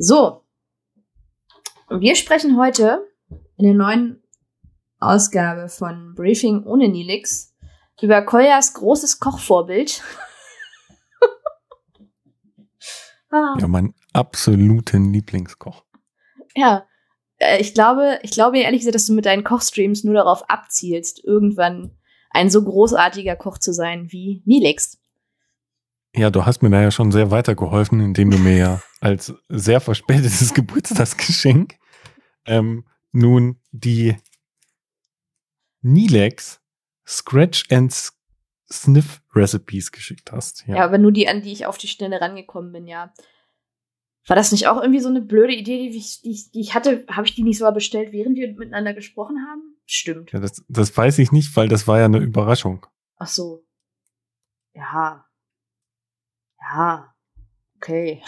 So. Wir sprechen heute in der neuen Ausgabe von Briefing ohne Nilix über Koljas großes Kochvorbild. ah. Ja, mein absoluten Lieblingskoch. Ja, äh, ich glaube, ich glaube ehrlich gesagt, dass du mit deinen Kochstreams nur darauf abzielst, irgendwann ein so großartiger Koch zu sein wie Nilix. Ja, du hast mir da ja schon sehr weitergeholfen, indem du mir ja als sehr verspätetes Geburtstagsgeschenk ähm, nun die Nilex Scratch and Sniff Recipes geschickt hast. Ja. ja, aber nur die, an die ich auf die Schnelle rangekommen bin, ja. War das nicht auch irgendwie so eine blöde Idee, die ich, die, die ich hatte? Habe ich die nicht sogar bestellt, während wir miteinander gesprochen haben? Stimmt. Ja, das, das weiß ich nicht, weil das war ja eine Überraschung. Ach so. Ja. Ja. Okay.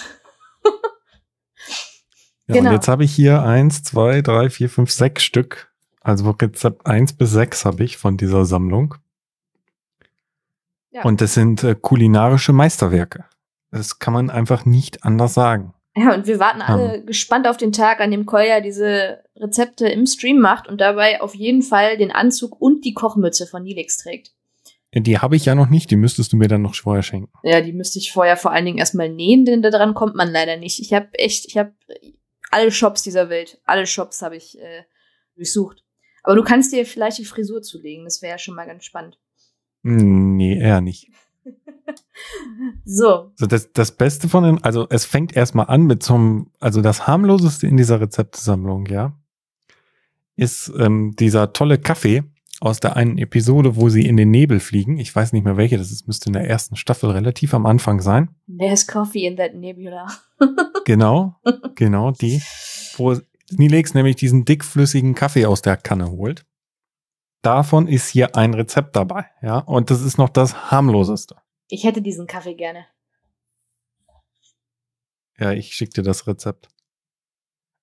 Ja, genau. und jetzt habe ich hier eins, zwei, drei, vier, fünf, sechs Stück. Also Rezept eins bis sechs habe ich von dieser Sammlung. Ja. Und das sind äh, kulinarische Meisterwerke. Das kann man einfach nicht anders sagen. Ja, und wir warten alle um. gespannt auf den Tag, an dem Kolja diese Rezepte im Stream macht und dabei auf jeden Fall den Anzug und die Kochmütze von Nilix trägt. Die habe ich ja noch nicht, die müsstest du mir dann noch vorher schenken. Ja, die müsste ich vorher vor allen Dingen erstmal nähen, denn daran kommt man leider nicht. Ich habe echt, ich habe alle Shops dieser Welt, alle Shops habe ich äh, durchsucht. Aber du kannst dir vielleicht die Frisur zulegen, das wäre ja schon mal ganz spannend. Hm, nee, eher nicht. so. So, das, das Beste von den, also es fängt erstmal an mit zum, also das harmloseste in dieser Rezeptsammlung, ja, ist ähm, dieser tolle Kaffee aus der einen Episode, wo sie in den Nebel fliegen. Ich weiß nicht mehr welche, das ist, müsste in der ersten Staffel relativ am Anfang sein. There's coffee in that nebula. genau, genau, die, wo Nilex nämlich diesen dickflüssigen Kaffee aus der Kanne holt. Davon ist hier ein Rezept dabei, ja, und das ist noch das harmloseste. Ich hätte diesen Kaffee gerne. Ja, ich schicke dir das Rezept.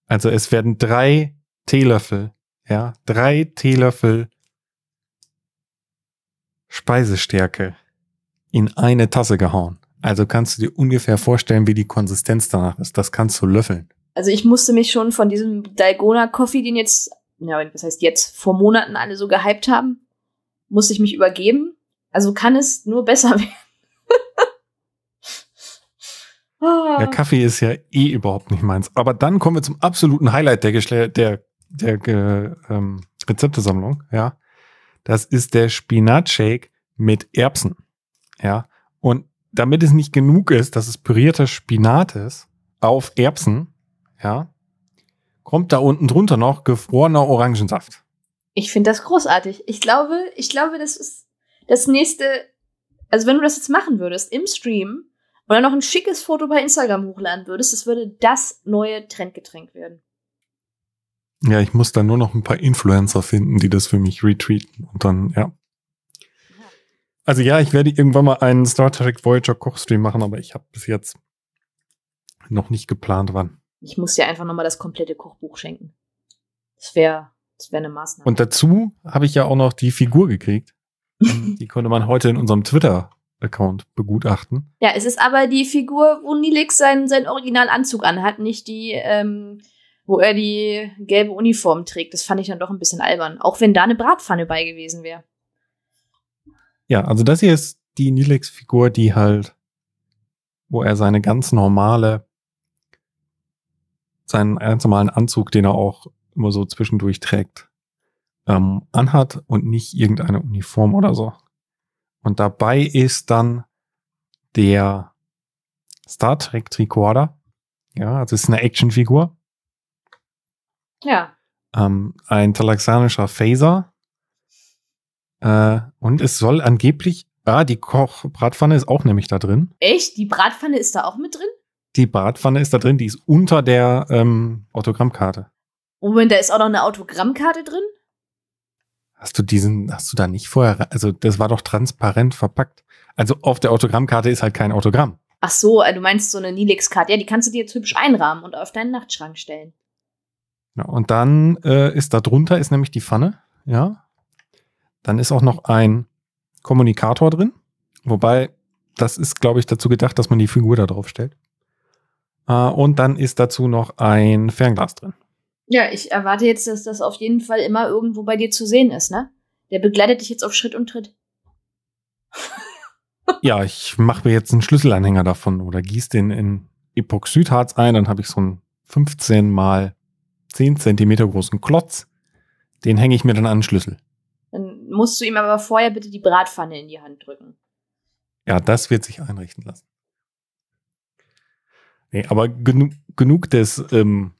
Also es werden drei Teelöffel, ja, drei Teelöffel Speisestärke in eine Tasse gehauen. Also kannst du dir ungefähr vorstellen, wie die Konsistenz danach ist. Das kannst du löffeln. Also ich musste mich schon von diesem Dalgona Coffee, den jetzt ja, was heißt jetzt, vor Monaten alle so gehypt haben, muss ich mich übergeben. Also kann es nur besser werden. ah. Der Kaffee ist ja eh überhaupt nicht meins. Aber dann kommen wir zum absoluten Highlight der, Geschle der, der, der ähm, Rezeptesammlung, ja. Das ist der Spinatshake mit Erbsen, ja. Und damit es nicht genug ist, dass es pürierter Spinat ist auf Erbsen, ja, kommt da unten drunter noch gefrorener Orangensaft. Ich finde das großartig. Ich glaube, ich glaube, das ist das nächste. Also wenn du das jetzt machen würdest im Stream oder noch ein schickes Foto bei Instagram hochladen würdest, das würde das neue Trendgetränk werden. Ja, ich muss dann nur noch ein paar Influencer finden, die das für mich retweeten und dann, ja. Also ja, ich werde irgendwann mal einen Star Trek Voyager Kochstream machen, aber ich habe bis jetzt noch nicht geplant, wann. Ich muss dir einfach nochmal das komplette Kochbuch schenken. Das wäre das wäre eine Maßnahme. Und dazu habe ich ja auch noch die Figur gekriegt. die konnte man heute in unserem Twitter-Account begutachten. Ja, es ist aber die Figur, wo Nilix seinen, seinen Originalanzug anhat, nicht die, ähm, wo er die gelbe Uniform trägt. Das fand ich dann doch ein bisschen albern. Auch wenn da eine Bratpfanne bei gewesen wäre. Ja, also das hier ist die Nilix-Figur, die halt, wo er seine ganz normale seinen ganz normalen Anzug, den er auch immer so zwischendurch trägt, ähm, anhat und nicht irgendeine Uniform oder so. Und dabei ist dann der Star Trek Tricorder. Ja, also ist eine Actionfigur. Ja. Ähm, ein talaxianischer Phaser. Äh, und es soll angeblich, ah, die Kochbratpfanne ist auch nämlich da drin. Echt? Die Bratpfanne ist da auch mit drin? Die Bratpfanne ist da drin, die ist unter der ähm, Autogrammkarte. Moment, da ist auch noch eine Autogrammkarte drin? Hast du diesen, hast du da nicht vorher, also das war doch transparent verpackt. Also auf der Autogrammkarte ist halt kein Autogramm. Ach so, äh, du meinst so eine Nilix-Karte. Ja, die kannst du dir jetzt hübsch einrahmen und auf deinen Nachtschrank stellen. Ja, und dann äh, ist da drunter ist nämlich die Pfanne, ja. Dann ist auch noch ein Kommunikator drin, wobei das ist, glaube ich, dazu gedacht, dass man die Figur da drauf stellt. Äh, und dann ist dazu noch ein Fernglas drin. Ja, ich erwarte jetzt, dass das auf jeden Fall immer irgendwo bei dir zu sehen ist, ne? Der begleitet dich jetzt auf Schritt und Tritt. ja, ich mache mir jetzt einen Schlüsselanhänger davon oder gieße den in Epoxidharz ein, dann habe ich so einen 15 mal 10 Zentimeter großen Klotz. Den hänge ich mir dann an den Schlüssel. Dann musst du ihm aber vorher bitte die Bratpfanne in die Hand drücken. Ja, das wird sich einrichten lassen. Nee, aber genug, genug des, ähm,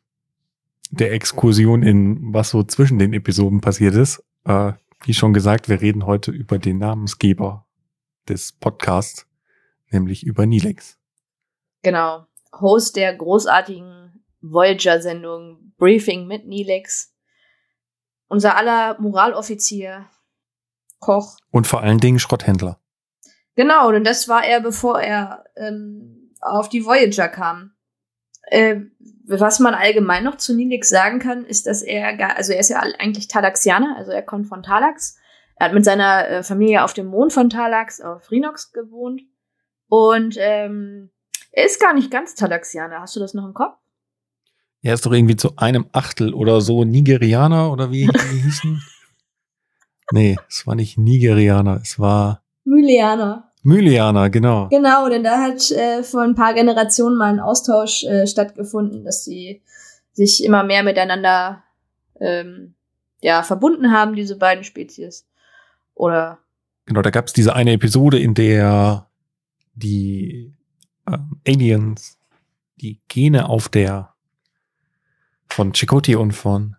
der Exkursion in was so zwischen den Episoden passiert ist. Äh, wie schon gesagt, wir reden heute über den Namensgeber des Podcasts, nämlich über Nilex. Genau. Host der großartigen Voyager-Sendung Briefing mit Nilex. Unser aller Moraloffizier, Koch. Und vor allen Dingen Schrotthändler. Genau, denn das war er, bevor er ähm, auf die Voyager kam. Äh, was man allgemein noch zu Nilix sagen kann, ist, dass er, gar, also er ist ja eigentlich Talaxianer, also er kommt von Talax. Er hat mit seiner äh, Familie auf dem Mond von Talax auf Rhinox gewohnt. Und ähm, er ist gar nicht ganz Talaxianer. Hast du das noch im Kopf? Er ist doch irgendwie zu einem Achtel oder so Nigerianer oder wie die hießen. nee, es war nicht Nigerianer, es war Mylianer. Mylianer, genau. Genau, denn da hat äh, vor ein paar Generationen mal ein Austausch äh, stattgefunden, dass sie sich immer mehr miteinander ähm, ja, verbunden haben, diese beiden Spezies. Oder. Genau, da gab es diese eine Episode, in der die äh, Aliens die Gene auf der von Chakotay und von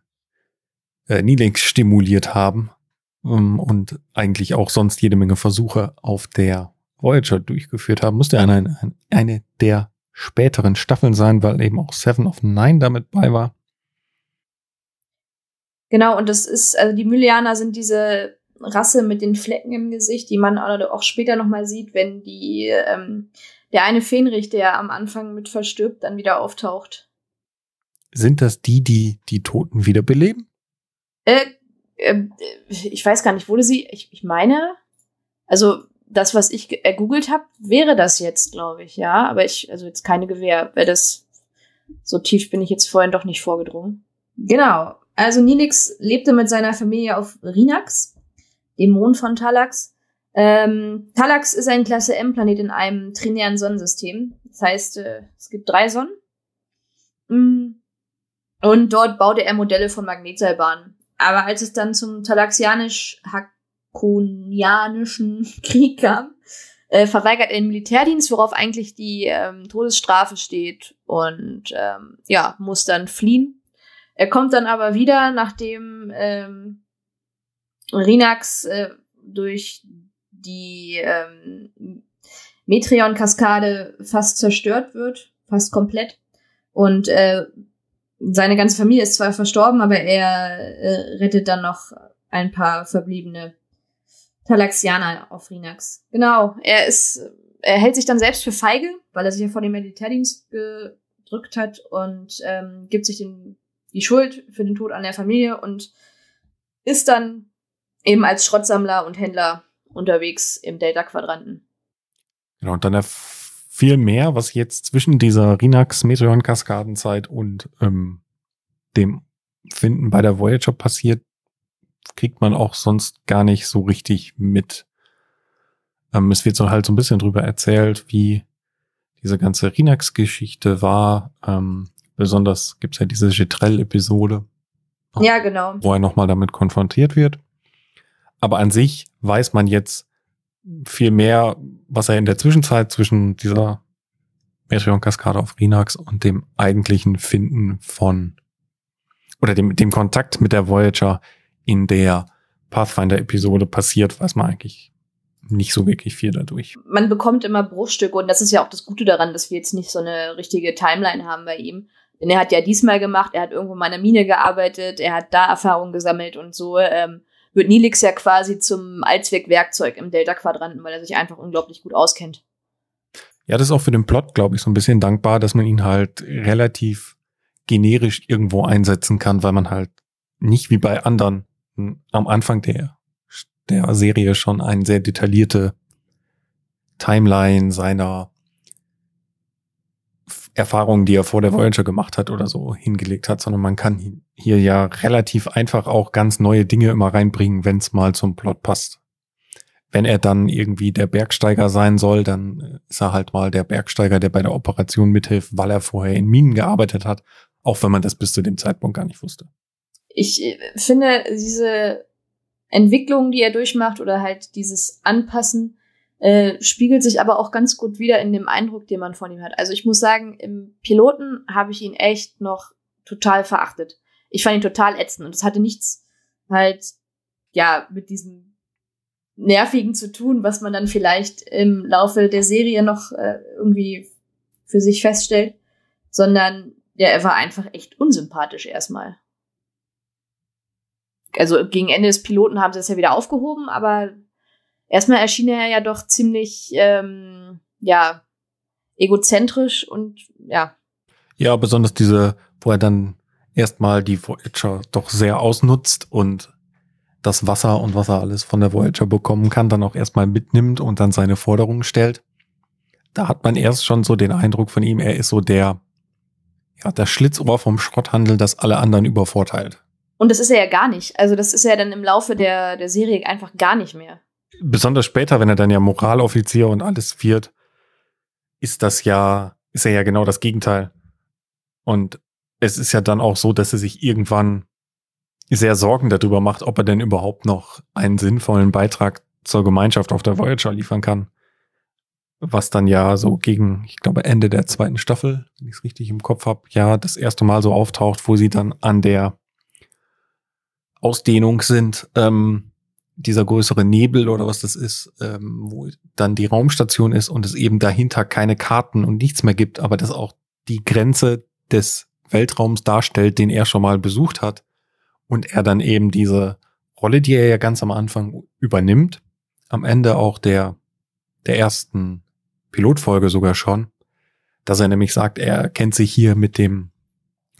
äh, Nilix stimuliert haben ähm, und eigentlich auch sonst jede Menge Versuche auf der Voyager durchgeführt haben, musste eine, eine, eine der späteren Staffeln sein, weil eben auch Seven of Nine damit bei war. Genau, und das ist, also die Mylianer sind diese Rasse mit den Flecken im Gesicht, die man auch später nochmal sieht, wenn die, ähm, der eine Fähnrich, der am Anfang mit verstirbt, dann wieder auftaucht. Sind das die, die die Toten wiederbeleben? Äh, äh, ich weiß gar nicht, wurde sie, ich, ich meine, also das, was ich ergoogelt habe, wäre das jetzt, glaube ich, ja. Aber ich, also jetzt keine Gewehr, weil das so tief bin ich jetzt vorhin doch nicht vorgedrungen. Genau. Also Nilix lebte mit seiner Familie auf Rinax, dem Mond von Talax. Ähm, Talax ist ein Klasse M-Planet in einem trinären Sonnensystem. Das heißt, äh, es gibt drei Sonnen. Mm. Und dort baute er Modelle von Magnetseilbahnen. Aber als es dann zum talaxianisch Konianischen Krieg kam, äh, verweigert er den Militärdienst, worauf eigentlich die ähm, Todesstrafe steht und ähm, ja, muss dann fliehen. Er kommt dann aber wieder, nachdem ähm, Rinax äh, durch die ähm, Metreon-Kaskade fast zerstört wird, fast komplett. Und äh, seine ganze Familie ist zwar verstorben, aber er äh, rettet dann noch ein paar verbliebene Talaxianer auf Rinax. Genau, er ist, er hält sich dann selbst für feige, weil er sich ja vor dem Militärdienst gedrückt hat und ähm, gibt sich den, die Schuld für den Tod an der Familie und ist dann eben als Schrottsammler und Händler unterwegs im Delta-Quadranten. Genau, und dann viel mehr, was jetzt zwischen dieser Rinax-Meteoren-Kaskadenzeit und ähm, dem Finden bei der Voyager passiert, kriegt man auch sonst gar nicht so richtig mit. Ähm, es wird so halt so ein bisschen drüber erzählt, wie diese ganze Rinax-Geschichte war. Ähm, besonders gibt's ja diese Getrell-Episode. Ja, genau. Wo er nochmal damit konfrontiert wird. Aber an sich weiß man jetzt viel mehr, was er in der Zwischenzeit zwischen dieser Meteoron-Kaskade auf Rinax und dem eigentlichen Finden von oder dem, dem Kontakt mit der Voyager in der Pathfinder-Episode passiert, weiß man eigentlich nicht so wirklich viel dadurch. Man bekommt immer Bruchstücke und das ist ja auch das Gute daran, dass wir jetzt nicht so eine richtige Timeline haben bei ihm. Denn er hat ja diesmal gemacht, er hat irgendwo in meiner Mine gearbeitet, er hat da Erfahrungen gesammelt und so ähm, wird Nilix ja quasi zum Allzweckwerkzeug im Delta-Quadranten, weil er sich einfach unglaublich gut auskennt. Ja, das ist auch für den Plot, glaube ich, so ein bisschen dankbar, dass man ihn halt relativ generisch irgendwo einsetzen kann, weil man halt nicht wie bei anderen am Anfang der, der Serie schon eine sehr detaillierte Timeline seiner Erfahrungen, die er vor der Voyager gemacht hat oder so hingelegt hat, sondern man kann hier ja relativ einfach auch ganz neue Dinge immer reinbringen, wenn es mal zum Plot passt. Wenn er dann irgendwie der Bergsteiger sein soll, dann ist er halt mal der Bergsteiger, der bei der Operation mithilft, weil er vorher in Minen gearbeitet hat, auch wenn man das bis zu dem Zeitpunkt gar nicht wusste. Ich äh, finde diese Entwicklung, die er durchmacht oder halt dieses Anpassen, äh, spiegelt sich aber auch ganz gut wieder in dem Eindruck, den man von ihm hat. Also ich muss sagen, im Piloten habe ich ihn echt noch total verachtet. Ich fand ihn total ätzend und es hatte nichts halt, ja, mit diesem Nervigen zu tun, was man dann vielleicht im Laufe der Serie noch äh, irgendwie für sich feststellt, sondern ja, er war einfach echt unsympathisch erstmal. Also gegen Ende des Piloten haben sie es ja wieder aufgehoben, aber erstmal erschien er ja doch ziemlich, ähm, ja, egozentrisch und ja. Ja, besonders diese, wo er dann erstmal die Voyager doch sehr ausnutzt und das Wasser und was er alles von der Voyager bekommen kann, dann auch erstmal mitnimmt und dann seine Forderungen stellt. Da hat man erst schon so den Eindruck von ihm, er ist so der, ja, das Schlitzohr vom Schrotthandel, das alle anderen übervorteilt. Und das ist er ja gar nicht. Also das ist er dann im Laufe der, der Serie einfach gar nicht mehr besonders später, wenn er dann ja Moraloffizier und alles wird, ist das ja, ist er ja genau das Gegenteil. Und es ist ja dann auch so, dass er sich irgendwann sehr Sorgen darüber macht, ob er denn überhaupt noch einen sinnvollen Beitrag zur Gemeinschaft auf der Voyager liefern kann. Was dann ja so gegen, ich glaube, Ende der zweiten Staffel, wenn ich es richtig im Kopf habe, ja, das erste Mal so auftaucht, wo sie dann an der Ausdehnung sind. Ähm, dieser größere Nebel oder was das ist, ähm, wo dann die Raumstation ist und es eben dahinter keine Karten und nichts mehr gibt, aber das auch die Grenze des Weltraums darstellt, den er schon mal besucht hat und er dann eben diese Rolle, die er ja ganz am Anfang übernimmt, am Ende auch der der ersten Pilotfolge sogar schon, dass er nämlich sagt, er kennt sich hier mit dem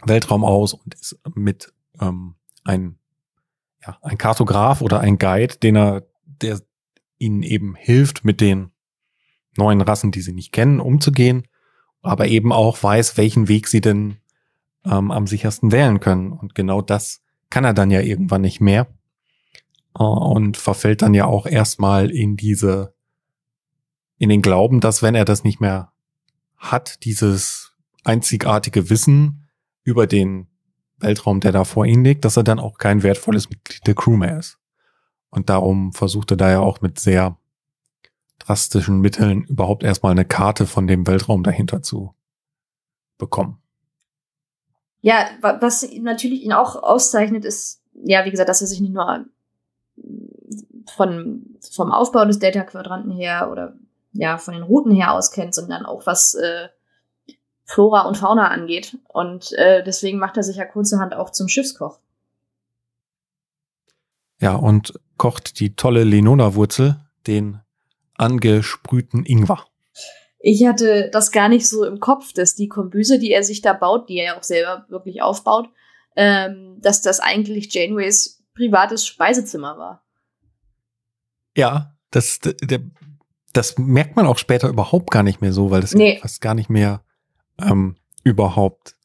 Weltraum aus und ist mit ähm, ein ja, ein Kartograf oder ein Guide, den er, der ihnen eben hilft, mit den neuen Rassen, die sie nicht kennen, umzugehen, aber eben auch weiß, welchen Weg sie denn ähm, am sichersten wählen können. Und genau das kann er dann ja irgendwann nicht mehr äh, und verfällt dann ja auch erstmal in diese, in den Glauben, dass wenn er das nicht mehr hat, dieses einzigartige Wissen über den Weltraum, der da vor ihm liegt, dass er dann auch kein wertvolles Mitglied der Crew mehr ist. Und darum versucht er da ja auch mit sehr drastischen Mitteln überhaupt erstmal eine Karte von dem Weltraum dahinter zu bekommen. Ja, was natürlich ihn auch auszeichnet, ist, ja, wie gesagt, dass er sich nicht nur von, vom Aufbau des Delta-Quadranten her oder ja, von den Routen her auskennt, sondern auch was äh, Flora und Fauna angeht. Und äh, deswegen macht er sich ja kurzerhand auch zum Schiffskoch. Ja, und kocht die tolle Lenona-Wurzel, den angesprühten Ingwer. Ich hatte das gar nicht so im Kopf, dass die Kombüse, die er sich da baut, die er ja auch selber wirklich aufbaut, ähm, dass das eigentlich Janeways privates Speisezimmer war. Ja, das, der, das merkt man auch später überhaupt gar nicht mehr so, weil das nee. fast gar nicht mehr ähm, überhaupt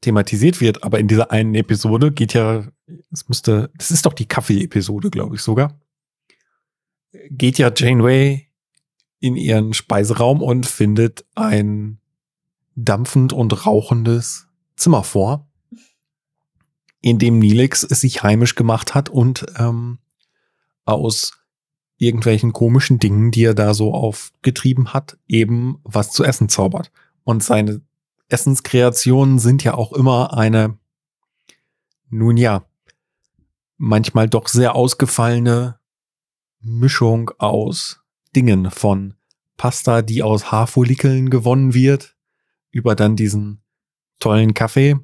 thematisiert wird. Aber in dieser einen Episode geht ja, es müsste, das ist doch die Kaffee-Episode, glaube ich sogar, geht ja Janeway in ihren Speiseraum und findet ein dampfend und rauchendes Zimmer vor, in dem Nilix es sich heimisch gemacht hat und ähm, aus irgendwelchen komischen Dingen, die er da so aufgetrieben hat, eben was zu essen zaubert. Und seine Essenskreationen sind ja auch immer eine, nun ja, manchmal doch sehr ausgefallene Mischung aus Dingen von Pasta, die aus Haarfollikeln gewonnen wird, über dann diesen tollen Kaffee.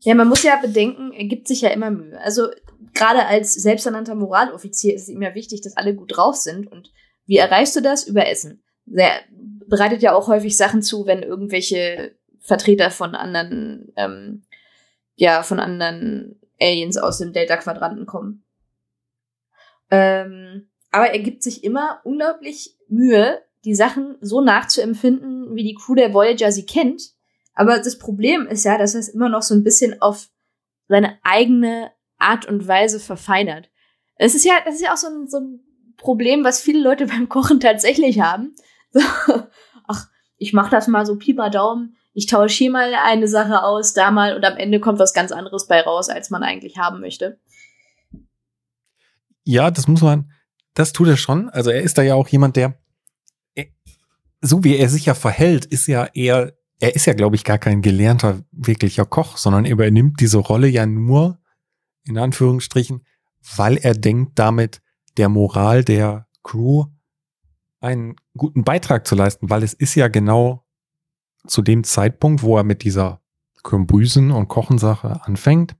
Ja, man muss ja bedenken, er gibt sich ja immer Mühe. Also gerade als selbsternannter Moraloffizier ist es ihm ja wichtig, dass alle gut drauf sind. Und wie erreichst du das? Über Essen. Der bereitet ja auch häufig Sachen zu, wenn irgendwelche Vertreter von anderen, ähm, ja, von anderen Aliens aus dem Delta-Quadranten kommen. Ähm, aber er gibt sich immer unglaublich Mühe, die Sachen so nachzuempfinden, wie die Crew der Voyager sie kennt, Aber das Problem ist ja, dass er es immer noch so ein bisschen auf seine eigene Art und Weise verfeinert. Es ist ja, das ist ja auch so ein, so ein Problem, was viele Leute beim Kochen tatsächlich haben. So, ach, ich mach das mal so Pi mal Daumen. Ich tausche hier mal eine Sache aus, da mal und am Ende kommt was ganz anderes bei raus, als man eigentlich haben möchte. Ja, das muss man, das tut er schon. Also er ist da ja auch jemand, der, so wie er sich ja verhält, ist ja eher, er ist ja, glaube ich, gar kein gelernter, wirklicher Koch, sondern er übernimmt diese Rolle ja nur, in Anführungsstrichen, weil er denkt, damit der Moral der Crew einen guten Beitrag zu leisten, weil es ist ja genau zu dem Zeitpunkt, wo er mit dieser Kürbüsen- und Kochensache anfängt,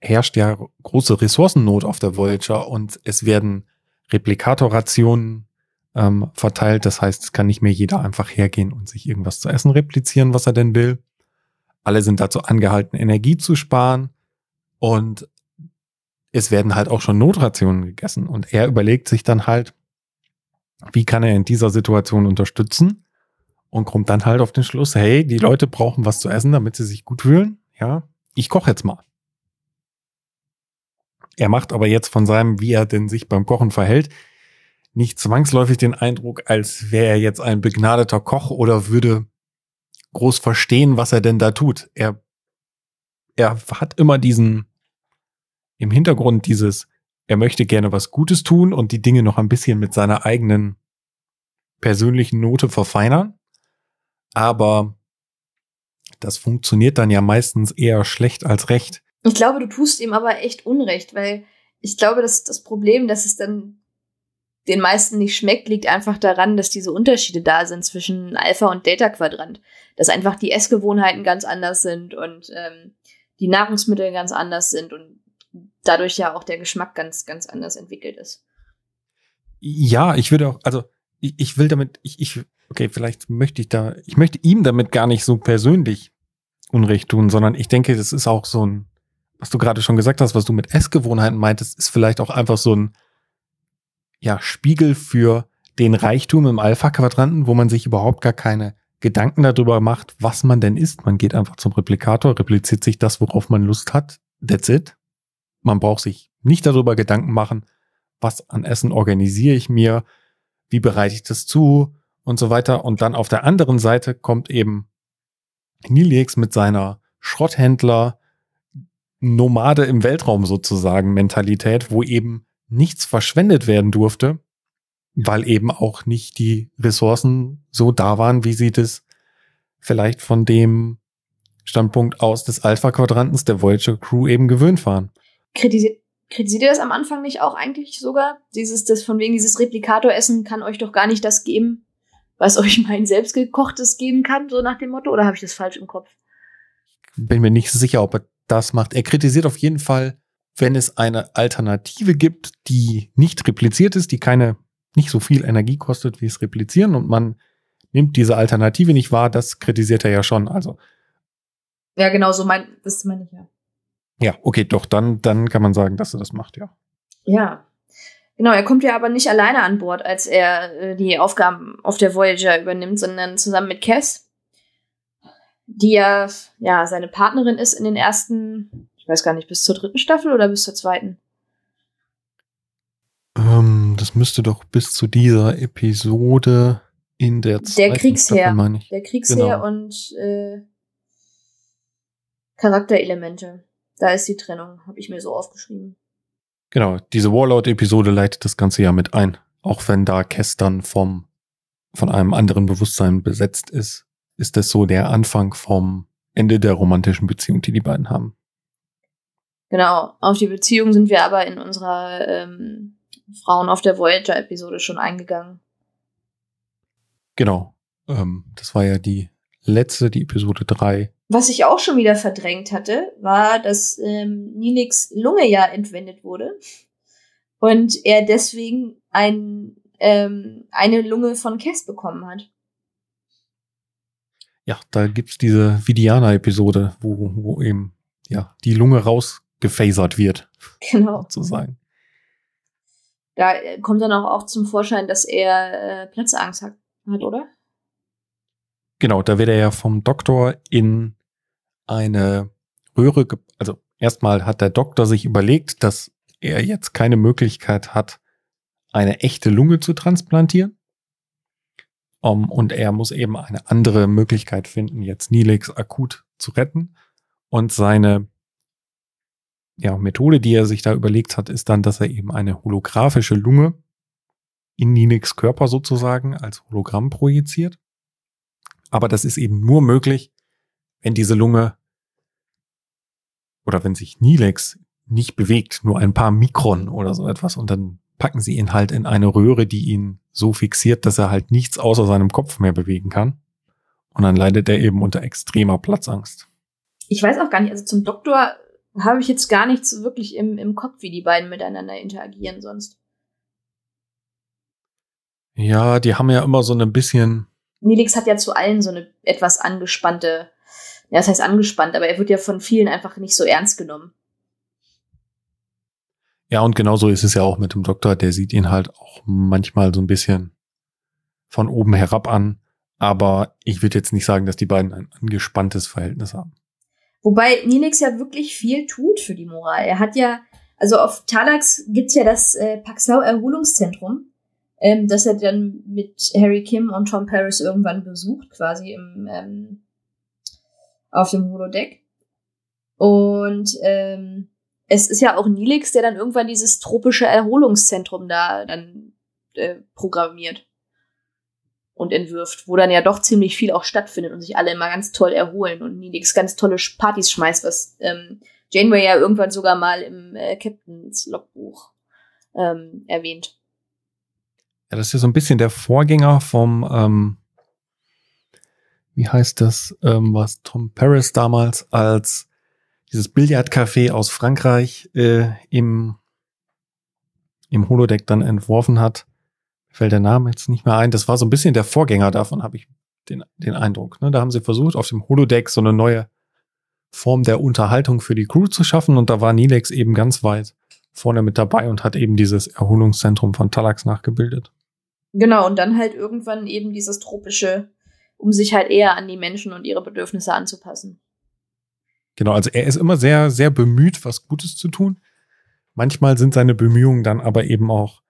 herrscht ja große Ressourcennot auf der Voyager und es werden Replikatorrationen ähm, verteilt. Das heißt, es kann nicht mehr jeder einfach hergehen und sich irgendwas zu essen replizieren, was er denn will. Alle sind dazu angehalten, Energie zu sparen und es werden halt auch schon Notrationen gegessen. Und er überlegt sich dann halt, wie kann er in dieser Situation unterstützen? Und kommt dann halt auf den Schluss, hey, die Leute brauchen was zu essen, damit sie sich gut fühlen. Ja, ich koche jetzt mal. Er macht aber jetzt von seinem, wie er denn sich beim Kochen verhält, nicht zwangsläufig den Eindruck, als wäre er jetzt ein begnadeter Koch oder würde groß verstehen, was er denn da tut. Er, er hat immer diesen, im Hintergrund dieses, er möchte gerne was Gutes tun und die Dinge noch ein bisschen mit seiner eigenen persönlichen Note verfeinern. Aber das funktioniert dann ja meistens eher schlecht als recht. Ich glaube, du tust ihm aber echt Unrecht, weil ich glaube, dass das Problem, dass es dann den meisten nicht schmeckt, liegt einfach daran, dass diese Unterschiede da sind zwischen Alpha und Delta Quadrant. Dass einfach die Essgewohnheiten ganz anders sind und ähm, die Nahrungsmittel ganz anders sind und dadurch ja auch der Geschmack ganz, ganz anders entwickelt ist. Ja, ich würde auch, also ich, ich will damit, ich, ich, okay, vielleicht möchte ich da, ich möchte ihm damit gar nicht so persönlich Unrecht tun, sondern ich denke, das ist auch so ein, was du gerade schon gesagt hast, was du mit Essgewohnheiten meintest, ist vielleicht auch einfach so ein, ja, Spiegel für den Reichtum im Alpha-Quadranten, wo man sich überhaupt gar keine Gedanken darüber macht, was man denn isst. Man geht einfach zum Replikator, repliziert sich das, worauf man Lust hat. That's it. Man braucht sich nicht darüber Gedanken machen, was an Essen organisiere ich mir, wie bereite ich das zu und so weiter. Und dann auf der anderen Seite kommt eben Nilix mit seiner Schrotthändler, Nomade im Weltraum sozusagen Mentalität, wo eben nichts verschwendet werden durfte, weil eben auch nicht die Ressourcen so da waren, wie sie das vielleicht von dem Standpunkt aus des Alpha-Quadrantens der Voyager Crew eben gewöhnt waren kritisiert, kritisiert ihr das am Anfang nicht auch eigentlich sogar? Dieses, das von wegen dieses Replikator-Essen kann euch doch gar nicht das geben, was euch mein selbstgekochtes geben kann, so nach dem Motto, oder habe ich das falsch im Kopf? Bin mir nicht sicher, ob er das macht. Er kritisiert auf jeden Fall, wenn es eine Alternative gibt, die nicht repliziert ist, die keine, nicht so viel Energie kostet wie es Replizieren und man nimmt diese Alternative nicht wahr, das kritisiert er ja schon. Also. Ja, genau, so mein, das meine ich ja. Ja, okay, doch, dann, dann kann man sagen, dass er das macht, ja. Ja. Genau, er kommt ja aber nicht alleine an Bord, als er äh, die Aufgaben auf der Voyager übernimmt, sondern zusammen mit Cass, die ja, ja seine Partnerin ist in den ersten, ich weiß gar nicht, bis zur dritten Staffel oder bis zur zweiten? Ähm, das müsste doch bis zu dieser Episode in der zweiten der Kriegsherr, Staffel, meine ich. Der Kriegsherr genau. und äh, Charakterelemente. Da ist die Trennung, habe ich mir so aufgeschrieben. Genau, diese Warlord-Episode leitet das Ganze ja mit ein. Auch wenn da Kess dann vom, von einem anderen Bewusstsein besetzt ist, ist das so der Anfang vom Ende der romantischen Beziehung, die die beiden haben. Genau, auf die Beziehung sind wir aber in unserer ähm, Frauen auf der Voyager-Episode schon eingegangen. Genau, ähm, das war ja die letzte, die Episode 3 was ich auch schon wieder verdrängt hatte, war, dass ähm, Nilix Lunge ja entwendet wurde und er deswegen ein, ähm, eine Lunge von Kess bekommen hat. Ja, da gibt's diese Vidiana-Episode, wo, wo eben ja die Lunge rausgefasert wird. Genau. Sozusagen. Da kommt dann auch, auch zum Vorschein, dass er äh, Platzangst hat, hat, oder? Genau, da wird er ja vom Doktor in eine Röhre, also erstmal hat der Doktor sich überlegt, dass er jetzt keine Möglichkeit hat, eine echte Lunge zu transplantieren. Um, und er muss eben eine andere Möglichkeit finden, jetzt Nilix akut zu retten. Und seine ja, Methode, die er sich da überlegt hat, ist dann, dass er eben eine holographische Lunge in Nilix Körper sozusagen als Hologramm projiziert. Aber das ist eben nur möglich, wenn diese Lunge oder wenn sich Nilex nicht bewegt, nur ein paar Mikron oder so etwas und dann packen sie ihn halt in eine Röhre, die ihn so fixiert, dass er halt nichts außer seinem Kopf mehr bewegen kann. Und dann leidet er eben unter extremer Platzangst. Ich weiß auch gar nicht, also zum Doktor habe ich jetzt gar nichts wirklich im, im Kopf, wie die beiden miteinander interagieren sonst. Ja, die haben ja immer so ein bisschen. Nilix hat ja zu allen so eine etwas angespannte, ja, das heißt angespannt, aber er wird ja von vielen einfach nicht so ernst genommen. Ja, und genauso ist es ja auch mit dem Doktor. Der sieht ihn halt auch manchmal so ein bisschen von oben herab an. Aber ich würde jetzt nicht sagen, dass die beiden ein angespanntes Verhältnis haben. Wobei Nilix ja wirklich viel tut für die Moral. Er hat ja, also auf Talax gibt's ja das äh, Paxau Erholungszentrum, ähm, das er dann mit Harry Kim und Tom Paris irgendwann besucht, quasi im ähm, auf dem Holodeck. Und ähm, es ist ja auch Nilix, der dann irgendwann dieses tropische Erholungszentrum da dann äh, programmiert und entwirft, wo dann ja doch ziemlich viel auch stattfindet und sich alle immer ganz toll erholen und Nilix ganz tolle Partys schmeißt, was ähm, Janeway ja irgendwann sogar mal im äh, Captains Logbuch ähm, erwähnt. Ja, das ist ja so ein bisschen der Vorgänger vom, ähm, wie heißt das, ähm, was Tom Paris damals als dieses Billardcafé aus Frankreich äh, im, im Holodeck dann entworfen hat fällt der Name jetzt nicht mehr ein. Das war so ein bisschen der Vorgänger davon, habe ich den, den Eindruck. Ne? Da haben sie versucht, auf dem Holodeck so eine neue Form der Unterhaltung für die Crew zu schaffen und da war Nilex eben ganz weit vorne mit dabei und hat eben dieses Erholungszentrum von Talax nachgebildet. Genau, und dann halt irgendwann eben dieses tropische, um sich halt eher an die Menschen und ihre Bedürfnisse anzupassen. Genau, also er ist immer sehr, sehr bemüht, was Gutes zu tun. Manchmal sind seine Bemühungen dann aber eben auch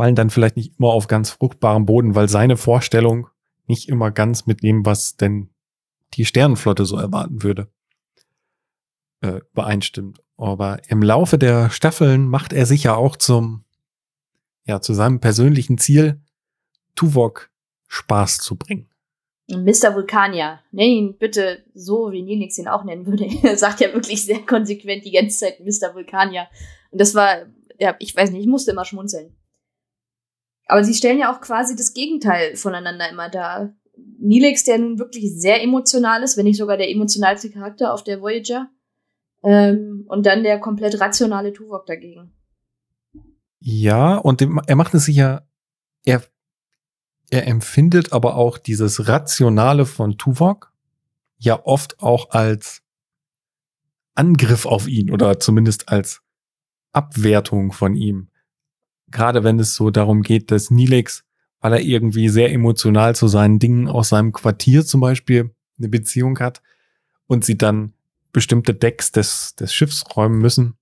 fallen dann vielleicht nicht immer auf ganz fruchtbarem Boden, weil seine Vorstellung nicht immer ganz mit dem, was denn die Sternenflotte so erwarten würde, äh, übereinstimmt. Aber im Laufe der Staffeln macht er sich ja auch zum, ja, zu seinem persönlichen Ziel, Tuvok Spaß zu bringen. Mr. Vulkanier, nenn ihn bitte so, wie Nilix ihn auch nennen würde. Er sagt ja wirklich sehr konsequent die ganze Zeit Mr. Vulkanier. Und das war, ja, ich weiß nicht, ich musste immer schmunzeln. Aber sie stellen ja auch quasi das Gegenteil voneinander immer dar. Nilex, der nun wirklich sehr emotional ist, wenn nicht sogar der emotionalste Charakter auf der Voyager. Ähm, und dann der komplett rationale Tuvok dagegen. Ja, und er macht es sich ja, er, er empfindet aber auch dieses Rationale von Tuvok ja oft auch als Angriff auf ihn oder zumindest als Abwertung von ihm. Gerade wenn es so darum geht, dass Nilex, weil er irgendwie sehr emotional zu seinen Dingen aus seinem Quartier zum Beispiel eine Beziehung hat und sie dann bestimmte Decks des, des Schiffs räumen müssen,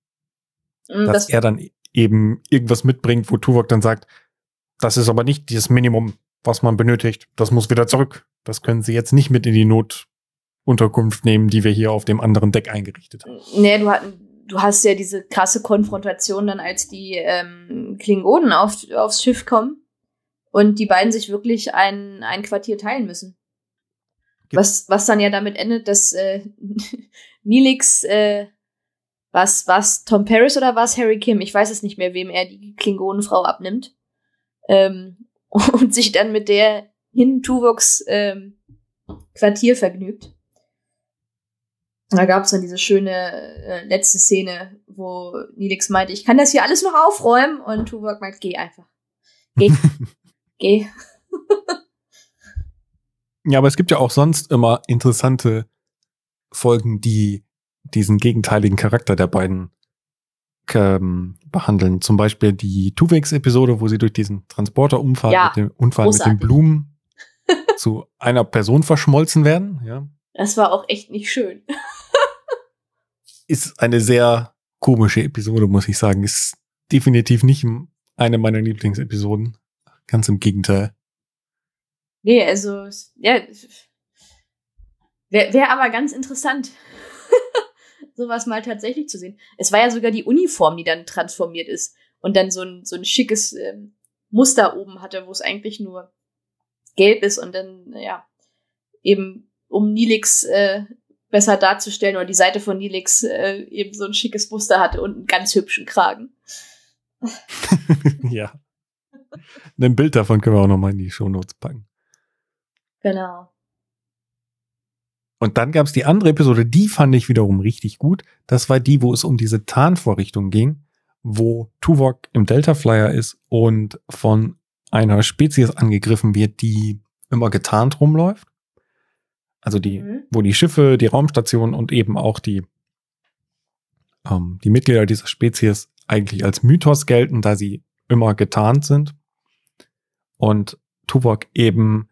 dass das er dann eben irgendwas mitbringt, wo Tuvok dann sagt, das ist aber nicht dieses Minimum, was man benötigt. Das muss wieder zurück. Das können sie jetzt nicht mit in die Notunterkunft nehmen, die wir hier auf dem anderen Deck eingerichtet haben. Nee, du, du hast ja diese krasse Konfrontation dann, als die ähm, Klingonen auf, aufs Schiff kommen und die beiden sich wirklich ein, ein Quartier teilen müssen. Was, was dann ja damit endet, dass äh, Nilix, äh, was, was Tom Paris oder was Harry Kim, ich weiß es nicht mehr, wem er die Klingonenfrau abnimmt, ähm, und sich dann mit der hin Tuvoks ähm, Quartier vergnügt. Da gab es dann diese schöne äh, letzte Szene, wo Nilix meinte, ich kann das hier alles noch aufräumen und Tuvok meint, geh einfach. Geh. geh. ja, aber es gibt ja auch sonst immer interessante Folgen, die diesen gegenteiligen Charakter der beiden ähm, behandeln. Zum Beispiel die Tuvex-Episode, wo sie durch diesen Transporterunfall ja, mit dem Unfall großartig. mit den Blumen zu einer Person verschmolzen werden. Ja. Das war auch echt nicht schön. Ist eine sehr komische Episode, muss ich sagen. Ist definitiv nicht eine meiner Lieblingsepisoden. Ganz im Gegenteil. Nee, also, ja. Wäre wär aber ganz interessant, sowas mal tatsächlich zu sehen. Es war ja sogar die Uniform, die dann transformiert ist und dann so ein, so ein schickes ähm, Muster oben hatte, wo es eigentlich nur gelb ist und dann, ja, eben um Nilix äh, besser darzustellen oder die Seite von Nilix äh, eben so ein schickes Muster hatte und einen ganz hübschen Kragen. ja. Ein Bild davon können wir auch nochmal in die Shownotes packen. Genau. Und dann gab es die andere Episode, die fand ich wiederum richtig gut. Das war die, wo es um diese Tarnvorrichtung ging, wo Tuvok im Delta Flyer ist und von einer Spezies angegriffen wird, die immer getarnt rumläuft. Also die, mhm. wo die Schiffe, die Raumstationen und eben auch die, ähm, die Mitglieder dieser Spezies eigentlich als Mythos gelten, da sie immer getarnt sind. Und Tuvok eben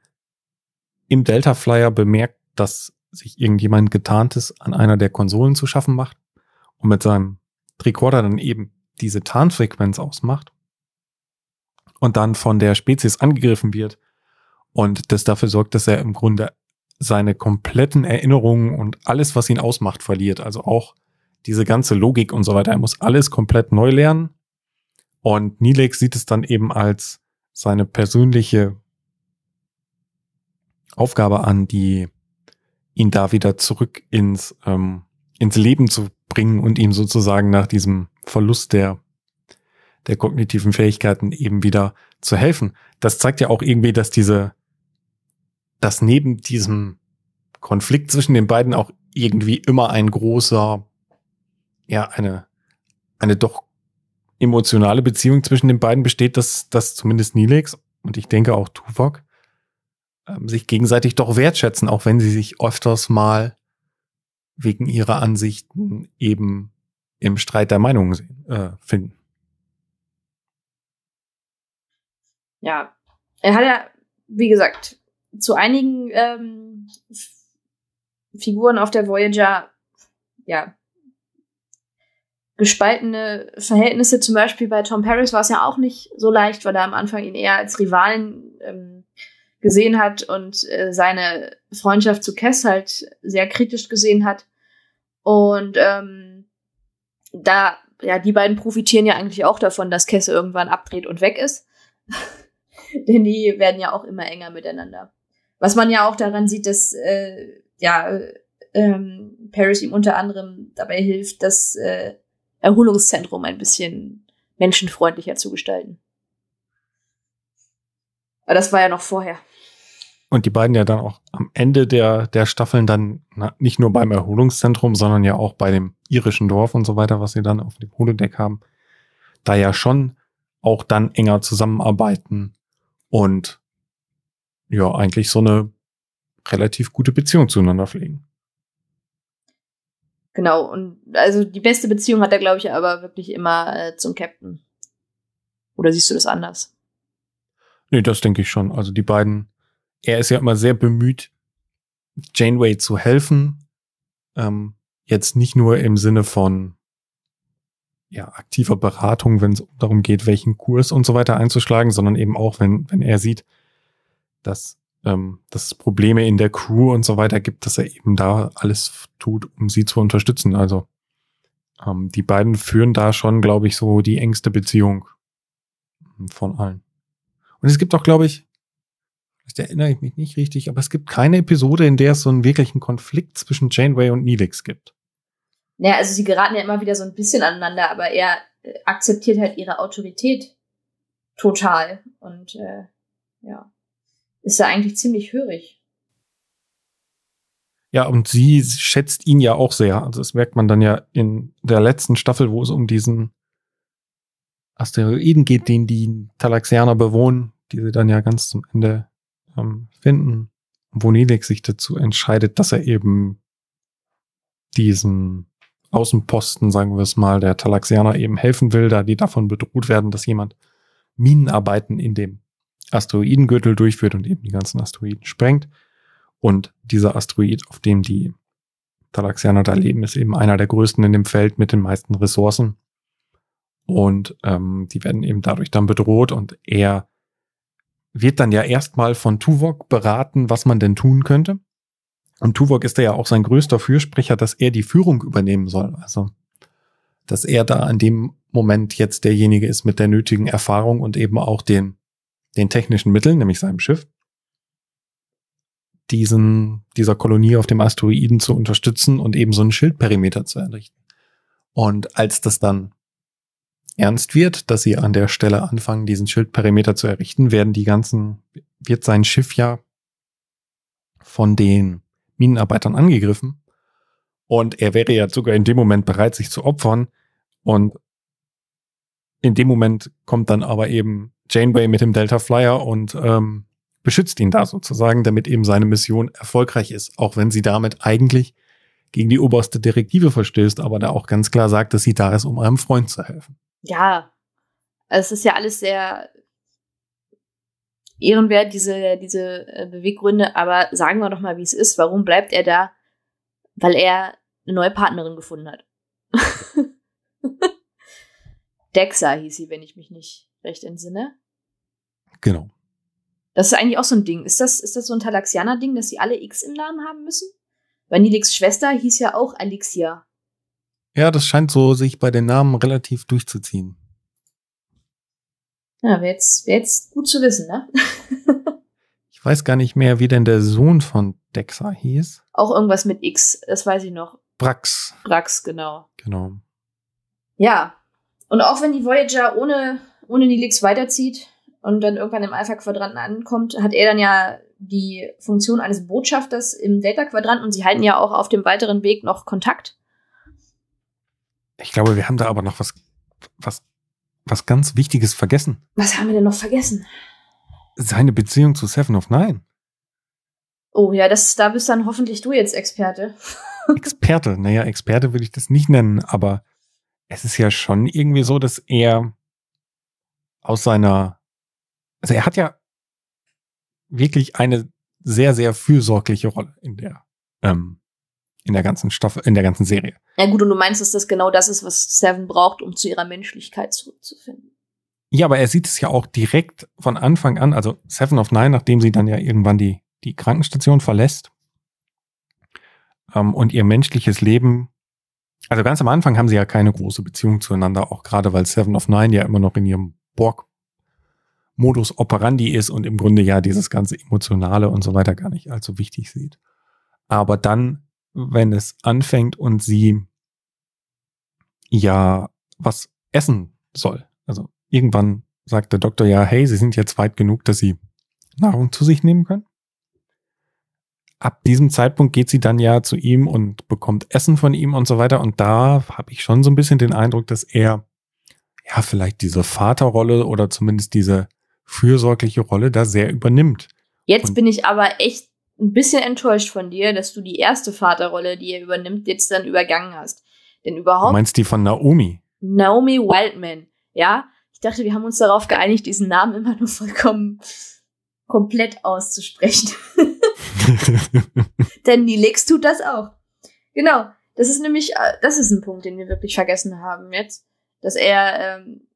im Delta Flyer bemerkt, dass sich irgendjemand getarntes an einer der Konsolen zu schaffen macht und mit seinem Tricorder dann eben diese Tarnfrequenz ausmacht und dann von der Spezies angegriffen wird und das dafür sorgt, dass er im Grunde seine kompletten Erinnerungen und alles, was ihn ausmacht, verliert. Also auch diese ganze Logik und so weiter. Er muss alles komplett neu lernen. Und Nilex sieht es dann eben als seine persönliche Aufgabe an, die ihn da wieder zurück ins, ähm, ins Leben zu bringen und ihm sozusagen nach diesem Verlust der, der kognitiven Fähigkeiten eben wieder zu helfen. Das zeigt ja auch irgendwie, dass diese, dass neben diesem Konflikt zwischen den beiden auch irgendwie immer ein großer, ja, eine, eine doch emotionale Beziehung zwischen den beiden besteht, dass, dass zumindest Nilex und ich denke auch Tuvok ähm, sich gegenseitig doch wertschätzen, auch wenn sie sich öfters mal wegen ihrer Ansichten eben im Streit der Meinungen äh, finden. Ja, er hat ja, wie gesagt, zu einigen ähm, Figuren auf der Voyager, ja, gespaltene Verhältnisse. Zum Beispiel bei Tom Paris war es ja auch nicht so leicht, weil er am Anfang ihn eher als Rivalen ähm, gesehen hat und äh, seine Freundschaft zu Cass halt sehr kritisch gesehen hat. Und ähm, da, ja, die beiden profitieren ja eigentlich auch davon, dass Cass irgendwann abdreht und weg ist. Denn die werden ja auch immer enger miteinander. Was man ja auch daran sieht, dass äh, ja ähm, Paris ihm unter anderem dabei hilft, das äh, Erholungszentrum ein bisschen menschenfreundlicher zu gestalten. Aber das war ja noch vorher. Und die beiden ja dann auch am Ende der, der Staffeln dann na, nicht nur beim Erholungszentrum, sondern ja auch bei dem irischen Dorf und so weiter, was sie dann auf dem Holodeck haben, da ja schon auch dann enger zusammenarbeiten und ja, eigentlich so eine relativ gute Beziehung zueinander pflegen. Genau, und also die beste Beziehung hat er, glaube ich, aber wirklich immer äh, zum Captain. Oder siehst du das anders? Nee, das denke ich schon. Also die beiden, er ist ja immer sehr bemüht, Janeway zu helfen. Ähm, jetzt nicht nur im Sinne von ja, aktiver Beratung, wenn es darum geht, welchen Kurs und so weiter einzuschlagen, sondern eben auch, wenn, wenn er sieht, dass, ähm, dass es Probleme in der Crew und so weiter gibt, dass er eben da alles tut, um sie zu unterstützen. Also ähm, die beiden führen da schon, glaube ich, so die engste Beziehung von allen. Und es gibt auch, glaube ich, vielleicht erinnere ich mich nicht richtig, aber es gibt keine Episode, in der es so einen wirklichen Konflikt zwischen Janeway und Neelix gibt. Naja, also sie geraten ja immer wieder so ein bisschen aneinander, aber er äh, akzeptiert halt ihre Autorität total und äh, ja, ist ja eigentlich ziemlich hörig. Ja, und sie schätzt ihn ja auch sehr. Also das merkt man dann ja in der letzten Staffel, wo es um diesen Asteroiden geht, den die Talaxianer bewohnen, die sie dann ja ganz zum Ende ähm, finden, wo Nelix sich dazu entscheidet, dass er eben diesen Außenposten, sagen wir es mal, der Talaxianer eben helfen will, da die davon bedroht werden, dass jemand Minenarbeiten in dem Asteroidengürtel durchführt und eben die ganzen Asteroiden sprengt. Und dieser Asteroid, auf dem die Talaxianer da leben, ist eben einer der größten in dem Feld mit den meisten Ressourcen. Und ähm, die werden eben dadurch dann bedroht und er wird dann ja erstmal von Tuvok beraten, was man denn tun könnte. Und Tuvok ist ja auch sein größter Fürsprecher, dass er die Führung übernehmen soll. Also, dass er da an dem Moment jetzt derjenige ist mit der nötigen Erfahrung und eben auch den, den technischen Mitteln, nämlich seinem Schiff, diesen, dieser Kolonie auf dem Asteroiden zu unterstützen und eben so einen Schildperimeter zu errichten. Und als das dann ernst wird, dass sie an der Stelle anfangen, diesen Schildperimeter zu errichten, werden die ganzen, wird sein Schiff ja von den Minenarbeitern angegriffen. Und er wäre ja sogar in dem Moment bereit, sich zu opfern. Und in dem Moment kommt dann aber eben Janeway mit dem Delta Flyer und ähm, beschützt ihn da sozusagen, damit eben seine Mission erfolgreich ist, auch wenn sie damit eigentlich gegen die oberste Direktive verstößt, aber da auch ganz klar sagt, dass sie da ist, um einem Freund zu helfen ja, es ist ja alles sehr ehrenwert, diese, diese äh, Beweggründe, aber sagen wir doch mal, wie es ist. Warum bleibt er da? Weil er eine neue Partnerin gefunden hat. Dexa hieß sie, wenn ich mich nicht recht entsinne. Genau. Das ist eigentlich auch so ein Ding. Ist das, ist das so ein Talaxianer-Ding, dass sie alle X im Namen haben müssen? Weil Nilix Schwester hieß ja auch Alixia. Ja, das scheint so sich bei den Namen relativ durchzuziehen. Ja, wäre jetzt, wär jetzt gut zu wissen, ne? ich weiß gar nicht mehr, wie denn der Sohn von Dexa hieß. Auch irgendwas mit X, das weiß ich noch. Brax. Brax, genau. Genau. Ja. Und auch wenn die Voyager ohne, ohne Nilix weiterzieht und dann irgendwann im Alpha-Quadranten ankommt, hat er dann ja die Funktion eines Botschafters im Delta-Quadranten und sie halten ja auch auf dem weiteren Weg noch Kontakt. Ich glaube, wir haben da aber noch was, was, was ganz Wichtiges vergessen. Was haben wir denn noch vergessen? Seine Beziehung zu Seven of Nine. Oh ja, das, da bist dann hoffentlich du jetzt Experte. Experte, naja, Experte würde ich das nicht nennen, aber es ist ja schon irgendwie so, dass er aus seiner, also er hat ja wirklich eine sehr, sehr fürsorgliche Rolle in der ähm, in der ganzen Staffel, in der ganzen Serie. Ja gut, und du meinst, dass das genau das ist, was Seven braucht, um zu ihrer Menschlichkeit zurückzufinden. Ja, aber er sieht es ja auch direkt von Anfang an, also Seven of Nine, nachdem sie dann ja irgendwann die, die Krankenstation verlässt ähm, und ihr menschliches Leben, also ganz am Anfang haben sie ja keine große Beziehung zueinander, auch gerade weil Seven of Nine ja immer noch in ihrem Borg Modus operandi ist und im Grunde ja dieses ganze Emotionale und so weiter gar nicht allzu wichtig sieht. Aber dann wenn es anfängt und sie ja was essen soll. Also irgendwann sagt der Doktor ja, hey, Sie sind jetzt weit genug, dass Sie Nahrung zu sich nehmen können. Ab diesem Zeitpunkt geht sie dann ja zu ihm und bekommt Essen von ihm und so weiter. Und da habe ich schon so ein bisschen den Eindruck, dass er ja vielleicht diese Vaterrolle oder zumindest diese fürsorgliche Rolle da sehr übernimmt. Jetzt und bin ich aber echt ein bisschen enttäuscht von dir, dass du die erste Vaterrolle, die er übernimmt, jetzt dann übergangen hast. Denn überhaupt. Du meinst die von Naomi? Naomi Wildman, ja? Ich dachte, wir haben uns darauf geeinigt, diesen Namen immer nur vollkommen komplett auszusprechen. Denn die Lex tut das auch. Genau. Das ist nämlich, äh, das ist ein Punkt, den wir wirklich vergessen haben jetzt. Dass er, ähm,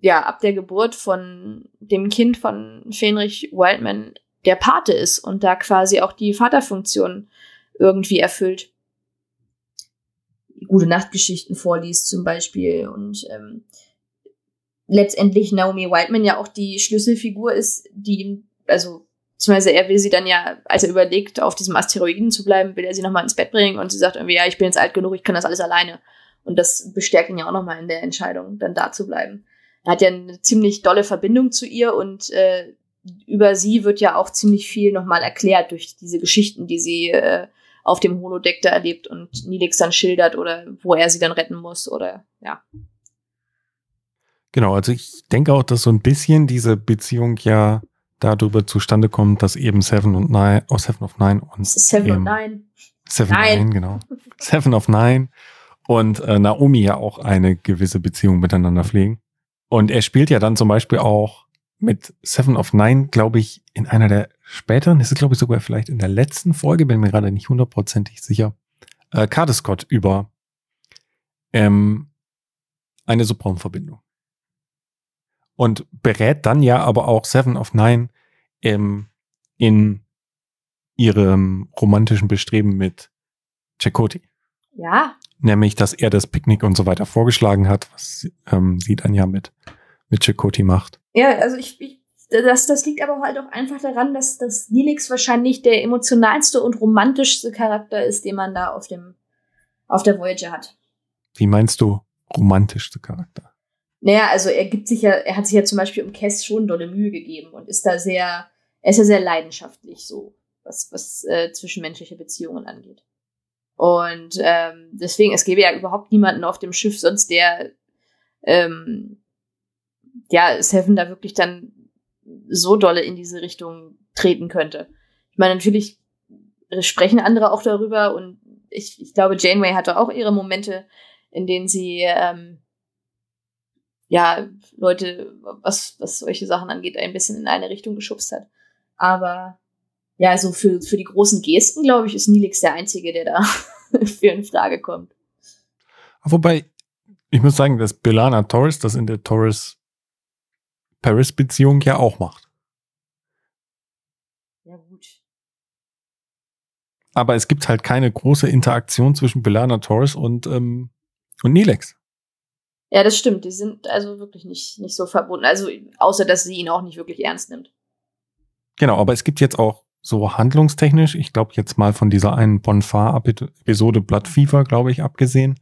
ja, ab der Geburt von dem Kind von Fenrich Wildman der Pate ist und da quasi auch die Vaterfunktion irgendwie erfüllt. Gute Nachtgeschichten vorliest zum Beispiel und ähm, letztendlich Naomi Whiteman ja auch die Schlüsselfigur ist, die ihm, also beziehungsweise er will sie dann ja, als er überlegt, auf diesem Asteroiden zu bleiben, will er sie nochmal ins Bett bringen und sie sagt irgendwie, ja, ich bin jetzt alt genug, ich kann das alles alleine. Und das bestärkt ihn ja auch nochmal in der Entscheidung, dann da zu bleiben. Er hat ja eine ziemlich dolle Verbindung zu ihr und äh, über sie wird ja auch ziemlich viel nochmal erklärt durch diese Geschichten, die sie äh, auf dem Holodeck da erlebt und Nilix dann schildert oder wo er sie dann retten muss oder ja. Genau, also ich denke auch, dass so ein bisschen diese Beziehung ja darüber zustande kommt, dass eben Seven und Nine, oh Seven of Nine und Seven of Nine. Seven of Nine, genau. Seven of Nine und äh, Naomi ja auch eine gewisse Beziehung miteinander pflegen. Und er spielt ja dann zum Beispiel auch mit Seven of Nine, glaube ich, in einer der späteren, das ist glaube ich sogar vielleicht in der letzten Folge, bin mir gerade nicht hundertprozentig sicher, äh, Cardescott über ähm, eine Sopranverbindung. Und berät dann ja aber auch Seven of Nine ähm, in ihrem romantischen Bestreben mit Chakoti. Ja. Nämlich, dass er das Picknick und so weiter vorgeschlagen hat, was ähm, sie dann ja mit, mit Chakoti macht. Ja, also ich, ich das, das liegt aber halt auch einfach daran, dass, dass Nilix wahrscheinlich der emotionalste und romantischste Charakter ist, den man da auf dem, auf der Voyager hat. Wie meinst du romantischste Charakter? Naja, also er gibt sich ja, er hat sich ja zum Beispiel um Cass schon dolle Mühe gegeben und ist da sehr, er ist ja sehr leidenschaftlich so, was, was äh, zwischenmenschliche Beziehungen angeht. Und ähm, deswegen, es gäbe ja überhaupt niemanden auf dem Schiff, sonst der ähm, ja, Seven da wirklich dann so dolle in diese Richtung treten könnte. Ich meine, natürlich sprechen andere auch darüber und ich, ich glaube, Janeway hatte auch ihre Momente, in denen sie ähm, ja Leute, was, was solche Sachen angeht, ein bisschen in eine Richtung geschubst hat. Aber ja, also für, für die großen Gesten, glaube ich, ist Nilix der Einzige, der da für in Frage kommt. Wobei, ich muss sagen, dass Belana Torres das in der Torres Paris-Beziehung ja auch macht. Ja, gut. Aber es gibt halt keine große Interaktion zwischen Belana Torres und, ähm, und Nilex. Ja, das stimmt. Die sind also wirklich nicht, nicht so verbunden. Also, außer dass sie ihn auch nicht wirklich ernst nimmt. Genau, aber es gibt jetzt auch so handlungstechnisch, ich glaube jetzt mal von dieser einen Bonfar-Episode Blood Fever, glaube ich, abgesehen,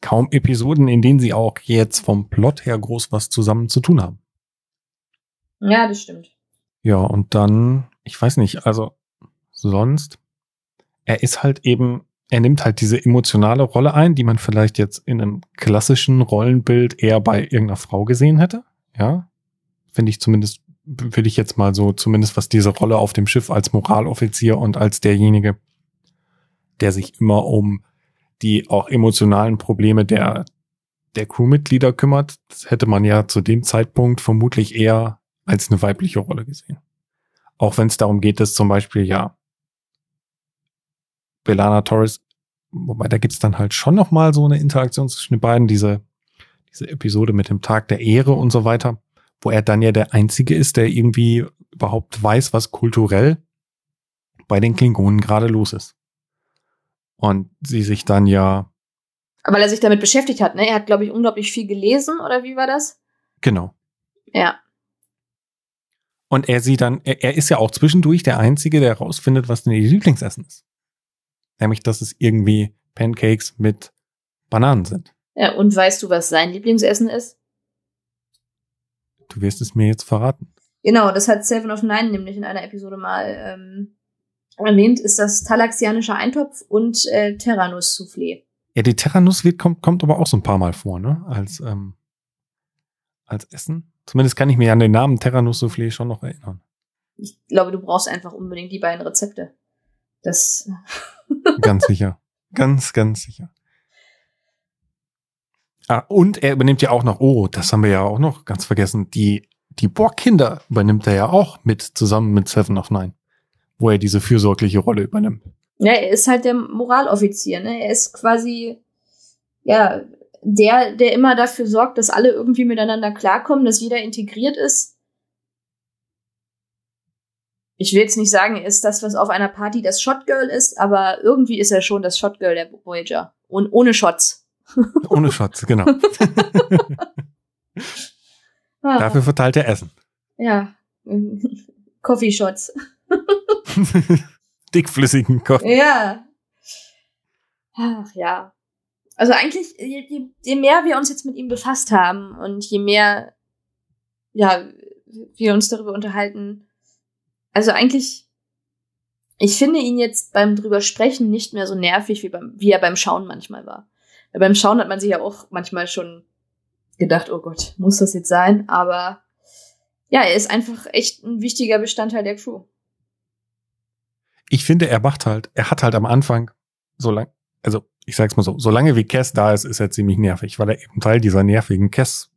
kaum Episoden, in denen sie auch jetzt vom Plot her groß was zusammen zu tun haben. Ja, das stimmt. Ja, und dann, ich weiß nicht, also sonst, er ist halt eben, er nimmt halt diese emotionale Rolle ein, die man vielleicht jetzt in einem klassischen Rollenbild eher bei irgendeiner Frau gesehen hätte. Ja, finde ich zumindest, würde ich jetzt mal so, zumindest was diese Rolle auf dem Schiff als Moraloffizier und als derjenige, der sich immer um die auch emotionalen Probleme der, der Crewmitglieder kümmert. Das hätte man ja zu dem Zeitpunkt vermutlich eher als eine weibliche Rolle gesehen. Auch wenn es darum geht, dass zum Beispiel ja Belana Torres, wobei da gibt's dann halt schon noch mal so eine Interaktion zwischen den beiden, diese, diese Episode mit dem Tag der Ehre und so weiter, wo er dann ja der Einzige ist, der irgendwie überhaupt weiß, was kulturell bei den Klingonen gerade los ist. Und sie sich dann ja. Weil er sich damit beschäftigt hat, ne? Er hat, glaube ich, unglaublich viel gelesen, oder wie war das? Genau. Ja. Und er sie dann, er, er ist ja auch zwischendurch der Einzige, der herausfindet, was denn ihr Lieblingsessen ist. Nämlich, dass es irgendwie Pancakes mit Bananen sind. Ja, und weißt du, was sein Lieblingsessen ist? Du wirst es mir jetzt verraten. Genau, das hat Seven of Nine nämlich in einer Episode mal ähm, erwähnt, ist das talaxianische Eintopf und äh, Terranus-Soufflé. Ja, die Terranus kommt, kommt aber auch so ein paar Mal vor, ne? Als, ähm, als Essen. Zumindest kann ich mich an den Namen Terranus Soufflé schon noch erinnern. Ich glaube, du brauchst einfach unbedingt die beiden Rezepte. Das. ganz sicher. Ganz, ganz sicher. Ah, und er übernimmt ja auch noch, oh, das haben wir ja auch noch ganz vergessen, die, die Borg-Kinder übernimmt er ja auch mit, zusammen mit Seven of Nine, wo er diese fürsorgliche Rolle übernimmt. Ja, er ist halt der Moraloffizier, ne? Er ist quasi, ja, der, der immer dafür sorgt, dass alle irgendwie miteinander klarkommen, dass jeder integriert ist. Ich will jetzt nicht sagen, er ist das, was auf einer Party das Shotgirl ist, aber irgendwie ist er schon das Shotgirl der Voyager. Und ohne Shots. ohne Shots, genau. ah. Dafür verteilt er Essen. Ja. Coffee Shots. Dickflüssigen Coffee. Ja. Ach ja. Also eigentlich, je, je, mehr wir uns jetzt mit ihm befasst haben und je mehr, ja, wir uns darüber unterhalten, also eigentlich, ich finde ihn jetzt beim drüber sprechen nicht mehr so nervig, wie, beim, wie er beim Schauen manchmal war. Weil beim Schauen hat man sich ja auch manchmal schon gedacht, oh Gott, muss das jetzt sein? Aber ja, er ist einfach echt ein wichtiger Bestandteil der Crew. Ich finde, er macht halt, er hat halt am Anfang so lang, also ich sag's mal so, solange wie Cass da ist, ist er ziemlich nervig, weil er eben Teil dieser nervigen Cass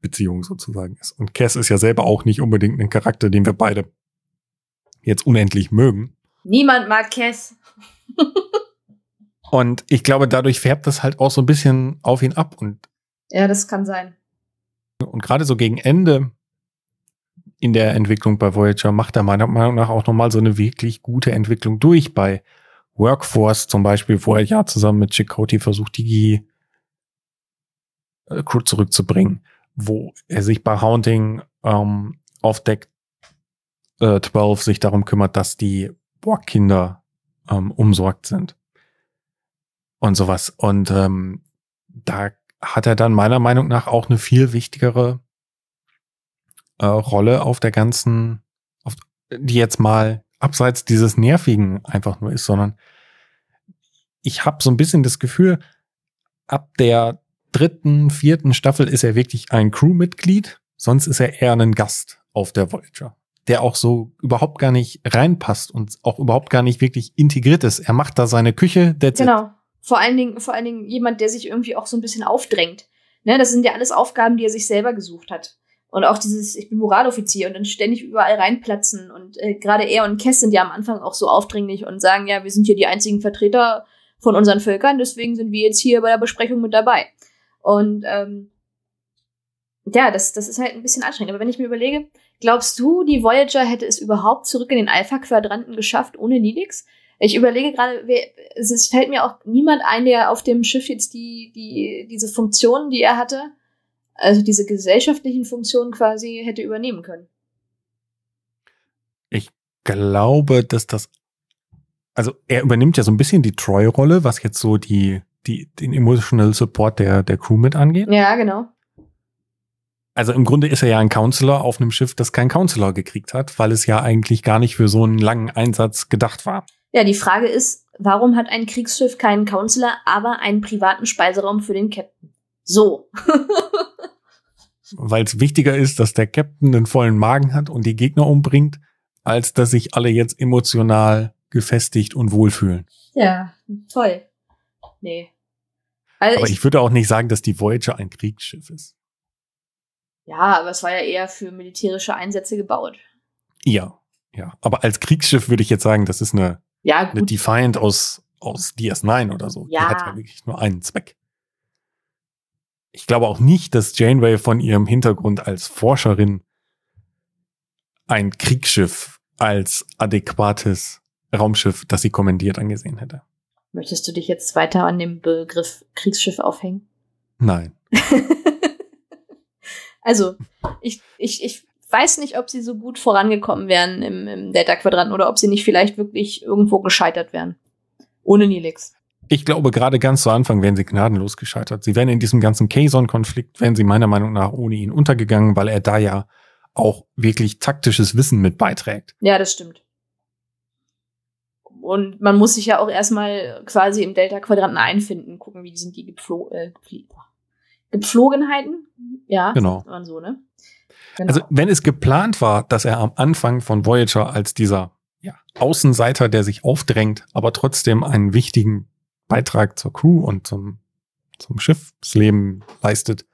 Beziehung sozusagen ist. Und Cass ist ja selber auch nicht unbedingt ein Charakter, den wir beide jetzt unendlich mögen. Niemand mag Cass. und ich glaube, dadurch färbt das halt auch so ein bisschen auf ihn ab und ja, das kann sein. Und gerade so gegen Ende in der Entwicklung bei Voyager macht er meiner Meinung nach auch nochmal so eine wirklich gute Entwicklung durch bei Workforce zum Beispiel, wo er ja zusammen mit Chakotay versucht, die äh, Crew zurückzubringen, wo er sich bei Haunting ähm, auf Deck äh, 12 sich darum kümmert, dass die Borg-Kinder ähm, umsorgt sind und sowas. Und ähm, da hat er dann meiner Meinung nach auch eine viel wichtigere äh, Rolle auf der ganzen, auf, die jetzt mal abseits dieses Nervigen einfach nur ist, sondern ich habe so ein bisschen das Gefühl, ab der dritten, vierten Staffel ist er wirklich ein Crewmitglied, sonst ist er eher ein Gast auf der Voyager, der auch so überhaupt gar nicht reinpasst und auch überhaupt gar nicht wirklich integriert ist. Er macht da seine Küche, that's genau. It. Vor allen Dingen, vor allen Dingen jemand, der sich irgendwie auch so ein bisschen aufdrängt. Ne, das sind ja alles Aufgaben, die er sich selber gesucht hat. Und auch dieses, ich bin Moraloffizier und dann ständig überall reinplatzen. Und äh, gerade er und Kess sind ja am Anfang auch so aufdringlich und sagen, ja, wir sind hier die einzigen Vertreter von unseren Völkern, deswegen sind wir jetzt hier bei der Besprechung mit dabei. Und ähm, ja, das, das ist halt ein bisschen anstrengend. Aber wenn ich mir überlege, glaubst du, die Voyager hätte es überhaupt zurück in den Alpha-Quadranten geschafft ohne Nilix? Ich überlege gerade, es fällt mir auch niemand ein, der auf dem Schiff jetzt die, die, diese Funktionen, die er hatte, also diese gesellschaftlichen Funktionen quasi hätte übernehmen können. Ich glaube, dass das, also er übernimmt ja so ein bisschen die Troy-Rolle, was jetzt so die, die, den Emotional Support der, der Crew mit angeht. Ja, genau. Also im Grunde ist er ja ein Counselor auf einem Schiff, das kein Counselor gekriegt hat, weil es ja eigentlich gar nicht für so einen langen Einsatz gedacht war. Ja, die Frage ist, warum hat ein Kriegsschiff keinen Counselor, aber einen privaten Speiseraum für den Captain? So. Weil es wichtiger ist, dass der Captain einen vollen Magen hat und die Gegner umbringt, als dass sich alle jetzt emotional gefestigt und wohlfühlen. Ja, toll. Nee. Also aber ich, ich würde auch nicht sagen, dass die Voyager ein Kriegsschiff ist. Ja, aber es war ja eher für militärische Einsätze gebaut. Ja, ja. Aber als Kriegsschiff würde ich jetzt sagen, das ist eine ja. Eine Defiant aus, aus DS9 oder so. Ja. Die hat ja wirklich nur einen Zweck. Ich glaube auch nicht, dass Janeway von ihrem Hintergrund als Forscherin ein Kriegsschiff als adäquates Raumschiff, das sie kommandiert, angesehen hätte. Möchtest du dich jetzt weiter an dem Begriff Kriegsschiff aufhängen? Nein. also, ich, ich, ich weiß nicht, ob sie so gut vorangekommen wären im, im Delta-Quadranten oder ob sie nicht vielleicht wirklich irgendwo gescheitert wären. Ohne Nilix. Ich glaube, gerade ganz zu Anfang wären sie gnadenlos gescheitert. Sie wären in diesem ganzen Kazon-Konflikt, wären sie meiner Meinung nach ohne ihn untergegangen, weil er da ja auch wirklich taktisches Wissen mit beiträgt. Ja, das stimmt. Und man muss sich ja auch erstmal quasi im Delta-Quadranten einfinden, gucken, wie sind die Gepflo äh, Gepflogenheiten. Ja, genau. man so, ne? Genau. Also wenn es geplant war, dass er am Anfang von Voyager als dieser ja, Außenseiter, der sich aufdrängt, aber trotzdem einen wichtigen Beitrag zur Crew und zum, zum Schiffsleben leistet,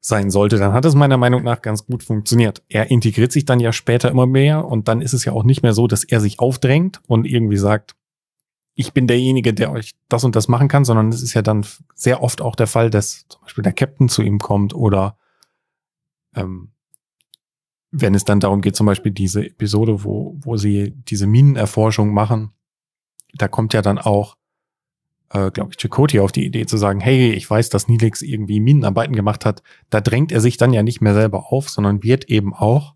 sein sollte, dann hat es meiner Meinung nach ganz gut funktioniert. Er integriert sich dann ja später immer mehr und dann ist es ja auch nicht mehr so, dass er sich aufdrängt und irgendwie sagt, ich bin derjenige, der euch das und das machen kann, sondern es ist ja dann sehr oft auch der Fall, dass zum Beispiel der Captain zu ihm kommt oder ähm, wenn es dann darum geht, zum Beispiel diese Episode, wo, wo sie diese Minenerforschung machen, da kommt ja dann auch, äh, glaube ich, Chakoti auf die Idee zu sagen, hey, ich weiß, dass Nilix irgendwie Minenarbeiten gemacht hat. Da drängt er sich dann ja nicht mehr selber auf, sondern wird eben auch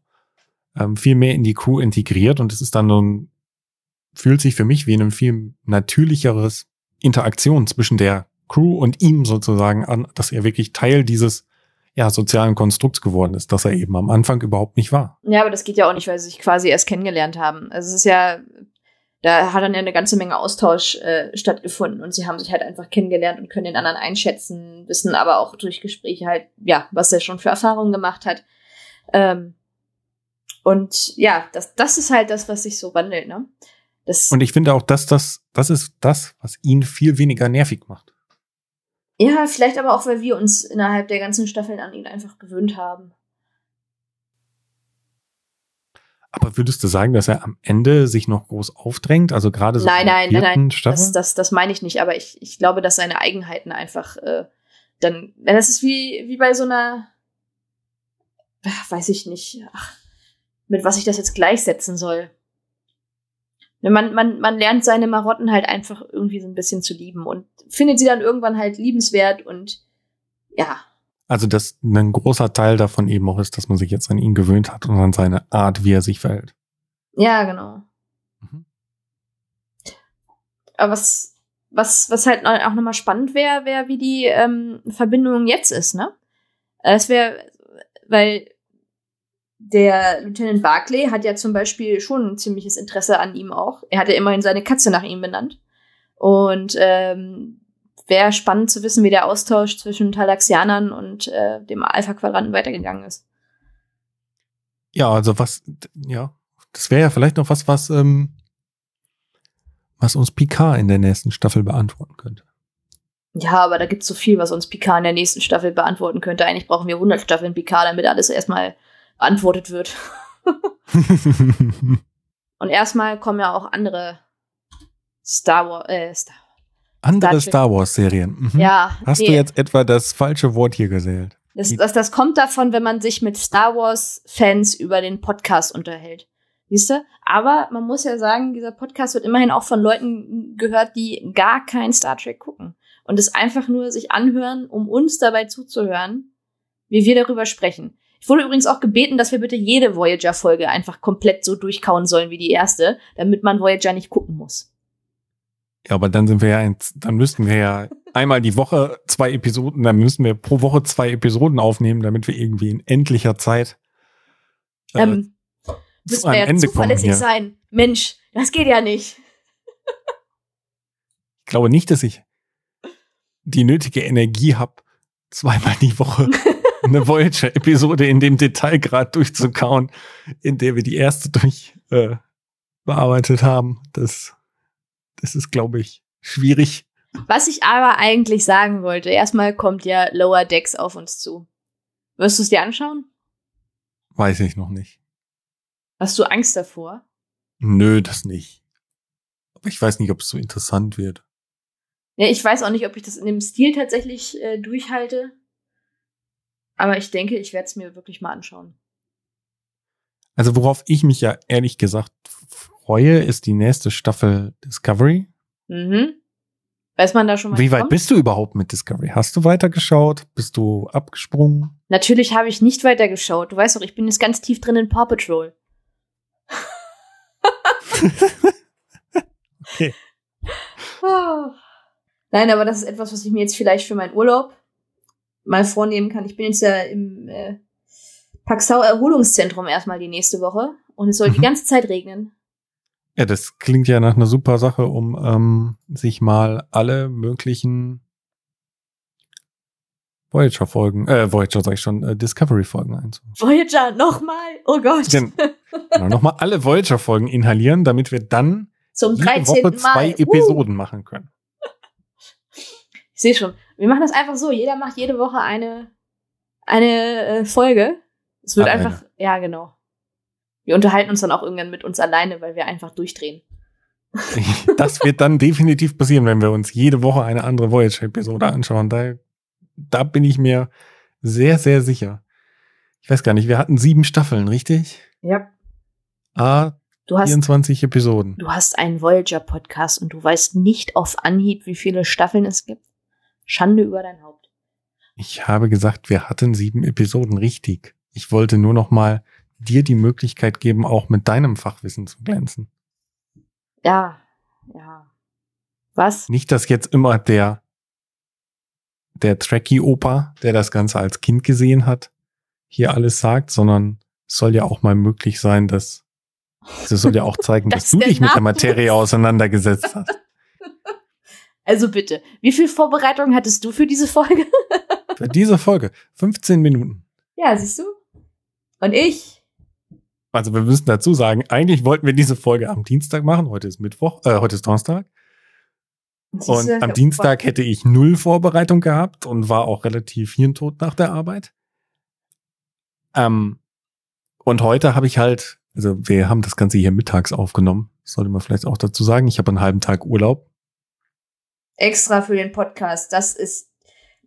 ähm, viel mehr in die Crew integriert und es ist dann nun, fühlt sich für mich wie ein viel natürlicheres Interaktion zwischen der Crew und ihm sozusagen an, dass er wirklich Teil dieses ja, sozialen Konstrukts geworden ist, dass er eben am Anfang überhaupt nicht war. Ja, aber das geht ja auch nicht, weil sie sich quasi erst kennengelernt haben. Also es ist ja, da hat dann ja eine ganze Menge Austausch äh, stattgefunden und sie haben sich halt einfach kennengelernt und können den anderen einschätzen, wissen aber auch durch Gespräche halt, ja, was er schon für Erfahrungen gemacht hat. Ähm, und ja, das, das ist halt das, was sich so wandelt, ne? Das und ich finde auch, dass das, das ist das, was ihn viel weniger nervig macht. Ja, vielleicht aber auch, weil wir uns innerhalb der ganzen Staffeln an ihn einfach gewöhnt haben. Aber würdest du sagen, dass er am Ende sich noch groß aufdrängt? Also gerade so nein, nein, nein, nein, Staffel? Das, das, das meine ich nicht. Aber ich, ich glaube, dass seine Eigenheiten einfach äh, dann, das ist wie wie bei so einer, ach, weiß ich nicht, ach, mit was ich das jetzt gleichsetzen soll. Man, man, man lernt seine Marotten halt einfach irgendwie so ein bisschen zu lieben und findet sie dann irgendwann halt liebenswert und ja, also, dass ein großer Teil davon eben auch ist, dass man sich jetzt an ihn gewöhnt hat und an seine Art, wie er sich verhält. Ja, genau. Mhm. Aber was, was, was halt auch nochmal spannend wäre, wäre, wie die ähm, Verbindung jetzt ist, ne? Es wäre, weil der Lieutenant Barclay hat ja zum Beispiel schon ein ziemliches Interesse an ihm auch. Er hat ja immerhin seine Katze nach ihm benannt. Und ähm, wäre spannend zu wissen, wie der Austausch zwischen Talaxianern und äh, dem Alpha-Quadranten weitergegangen ist. Ja, also was, ja, das wäre ja vielleicht noch was, was, ähm, was uns Picard in der nächsten Staffel beantworten könnte. Ja, aber da gibt's so viel, was uns Picard in der nächsten Staffel beantworten könnte. Eigentlich brauchen wir 100 Staffeln Picard, damit alles erstmal beantwortet wird. und erstmal kommen ja auch andere Star Wars, äh, Star andere Star Wars-Serien. Mhm. Ja. Hast nee. du jetzt etwa das falsche Wort hier gesählt? Das, das, das kommt davon, wenn man sich mit Star Wars-Fans über den Podcast unterhält. Siehst du? Aber man muss ja sagen, dieser Podcast wird immerhin auch von Leuten gehört, die gar kein Star Trek gucken. Und es einfach nur sich anhören, um uns dabei zuzuhören, wie wir darüber sprechen. Ich wurde übrigens auch gebeten, dass wir bitte jede Voyager-Folge einfach komplett so durchkauen sollen wie die erste, damit man Voyager nicht gucken muss. Ja, aber dann sind wir ja, dann müssten wir ja einmal die Woche zwei Episoden, dann müssen wir pro Woche zwei Episoden aufnehmen, damit wir irgendwie in endlicher Zeit äh, ähm, müssen wir ja Ende zuverlässig sein. Mensch, das geht ja nicht. ich glaube nicht, dass ich die nötige Energie habe, zweimal die Woche eine Voyager-Episode in dem Detailgrad durchzukauen, in der wir die erste durch äh, bearbeitet haben. Das das ist, glaube ich, schwierig. Was ich aber eigentlich sagen wollte, erstmal kommt ja Lower Decks auf uns zu. Wirst du es dir anschauen? Weiß ich noch nicht. Hast du Angst davor? Nö, das nicht. Aber ich weiß nicht, ob es so interessant wird. Ja, ich weiß auch nicht, ob ich das in dem Stil tatsächlich äh, durchhalte. Aber ich denke, ich werde es mir wirklich mal anschauen. Also worauf ich mich ja ehrlich gesagt freue, ist die nächste Staffel Discovery. Mhm. Weiß man da schon mal? Wie weit kommt? bist du überhaupt mit Discovery? Hast du weitergeschaut? Bist du abgesprungen? Natürlich habe ich nicht weitergeschaut. Du weißt doch, ich bin jetzt ganz tief drin in Paw Patrol. okay. Oh. Nein, aber das ist etwas, was ich mir jetzt vielleicht für meinen Urlaub mal vornehmen kann. Ich bin jetzt ja im äh, Paxau Erholungszentrum erstmal die nächste Woche und es soll mhm. die ganze Zeit regnen. Ja, das klingt ja nach einer super Sache, um ähm, sich mal alle möglichen Voyager-Folgen, äh, Voyager sag ich schon, äh, Discovery-Folgen einzubauen. Voyager, nochmal? Oh Gott. Gen genau, nochmal alle Voyager-Folgen inhalieren, damit wir dann Zum jede Woche zwei Mal. Episoden uh. machen können. Ich sehe schon. Wir machen das einfach so. Jeder macht jede Woche eine, eine äh, Folge. Es wird Alleine. einfach, ja, genau. Wir unterhalten uns dann auch irgendwann mit uns alleine, weil wir einfach durchdrehen. das wird dann definitiv passieren, wenn wir uns jede Woche eine andere Voyage-Episode anschauen. Da, da bin ich mir sehr, sehr sicher. Ich weiß gar nicht, wir hatten sieben Staffeln, richtig? Ja. Ah, du hast, 24 Episoden. Du hast einen Voyager-Podcast und du weißt nicht auf Anhieb, wie viele Staffeln es gibt. Schande über dein Haupt. Ich habe gesagt, wir hatten sieben Episoden, richtig. Ich wollte nur noch mal dir die Möglichkeit geben, auch mit deinem Fachwissen zu glänzen. Ja, ja. Was? Nicht, dass jetzt immer der, der Trekkie-Opa, der das Ganze als Kind gesehen hat, hier alles sagt, sondern es soll ja auch mal möglich sein, dass, das soll ja auch zeigen, dass du dich mit der Materie auseinandergesetzt hast. Also bitte, wie viel Vorbereitung hattest du für diese Folge? für diese Folge 15 Minuten. Ja, siehst du? Und ich also wir müssen dazu sagen, eigentlich wollten wir diese Folge am Dienstag machen. Heute ist Mittwoch, äh, heute ist Donnerstag. Und am Dienstag hätte ich null Vorbereitung gehabt und war auch relativ hirntot nach der Arbeit. Ähm, und heute habe ich halt, also wir haben das Ganze hier mittags aufgenommen. sollte man vielleicht auch dazu sagen. Ich habe einen halben Tag Urlaub. Extra für den Podcast. Das ist,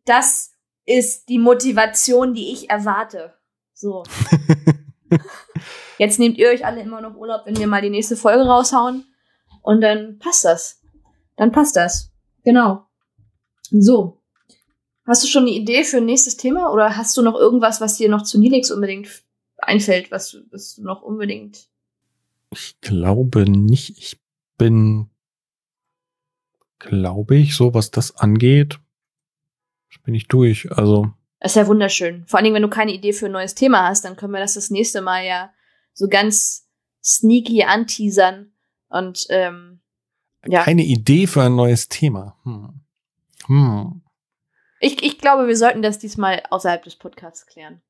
das ist die Motivation, die ich erwarte. So. Jetzt nehmt ihr euch alle immer noch Urlaub, wenn wir mal die nächste Folge raushauen. Und dann passt das dann passt das. Genau. So. Hast du schon eine Idee für ein nächstes Thema oder hast du noch irgendwas, was dir noch zu Nilix unbedingt einfällt, was, was du noch unbedingt? Ich glaube nicht. Ich bin, glaube ich, so was das angeht, bin ich durch. Also. Das ist ja wunderschön. Vor allen Dingen, wenn du keine Idee für ein neues Thema hast, dann können wir das das nächste Mal ja so ganz sneaky anteasern und ähm, ja. Keine Idee für ein neues Thema. Hm. Hm. Ich, ich glaube, wir sollten das diesmal außerhalb des Podcasts klären.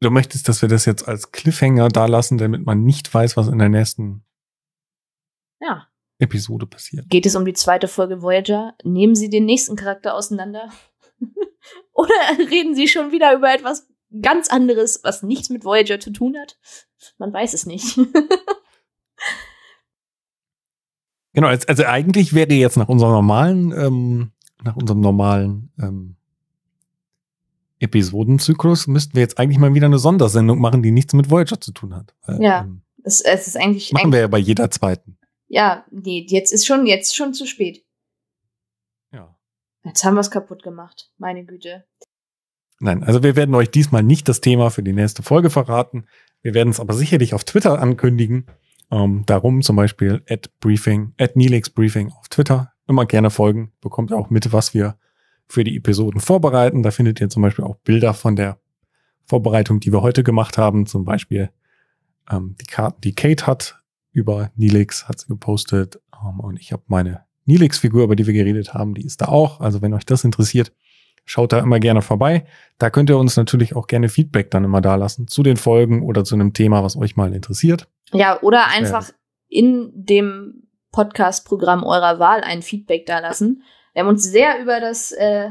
Du möchtest, dass wir das jetzt als Cliffhanger da lassen, damit man nicht weiß, was in der nächsten ja. Episode passiert. Geht es um die zweite Folge Voyager? Nehmen Sie den nächsten Charakter auseinander? Oder reden Sie schon wieder über etwas ganz anderes, was nichts mit Voyager zu tun hat? Man weiß es nicht. Genau, also, eigentlich wäre jetzt nach unserem normalen, ähm, nach unserem normalen ähm, Episodenzyklus müssten wir jetzt eigentlich mal wieder eine Sondersendung machen, die nichts mit Voyager zu tun hat. Weil, ja, ähm, es, es ist eigentlich. Machen eigentlich, wir ja bei jeder zweiten. Ja, nee, jetzt ist schon, jetzt schon zu spät. Jetzt haben wir es kaputt gemacht. Meine Güte. Nein, also wir werden euch diesmal nicht das Thema für die nächste Folge verraten. Wir werden es aber sicherlich auf Twitter ankündigen. Ähm, darum zum Beispiel at Briefing, at Nilix Briefing auf Twitter. Immer gerne folgen, bekommt auch mit, was wir für die Episoden vorbereiten. Da findet ihr zum Beispiel auch Bilder von der Vorbereitung, die wir heute gemacht haben. Zum Beispiel ähm, die Karten, die Kate hat über Nilix, hat sie gepostet. Ähm, und ich habe meine Nilix-Figur, über die wir geredet haben, die ist da auch. Also wenn euch das interessiert, schaut da immer gerne vorbei. Da könnt ihr uns natürlich auch gerne Feedback dann immer da lassen zu den Folgen oder zu einem Thema, was euch mal interessiert. Ja, oder einfach ja. in dem Podcast-Programm eurer Wahl ein Feedback da lassen. Wir haben uns sehr über das äh,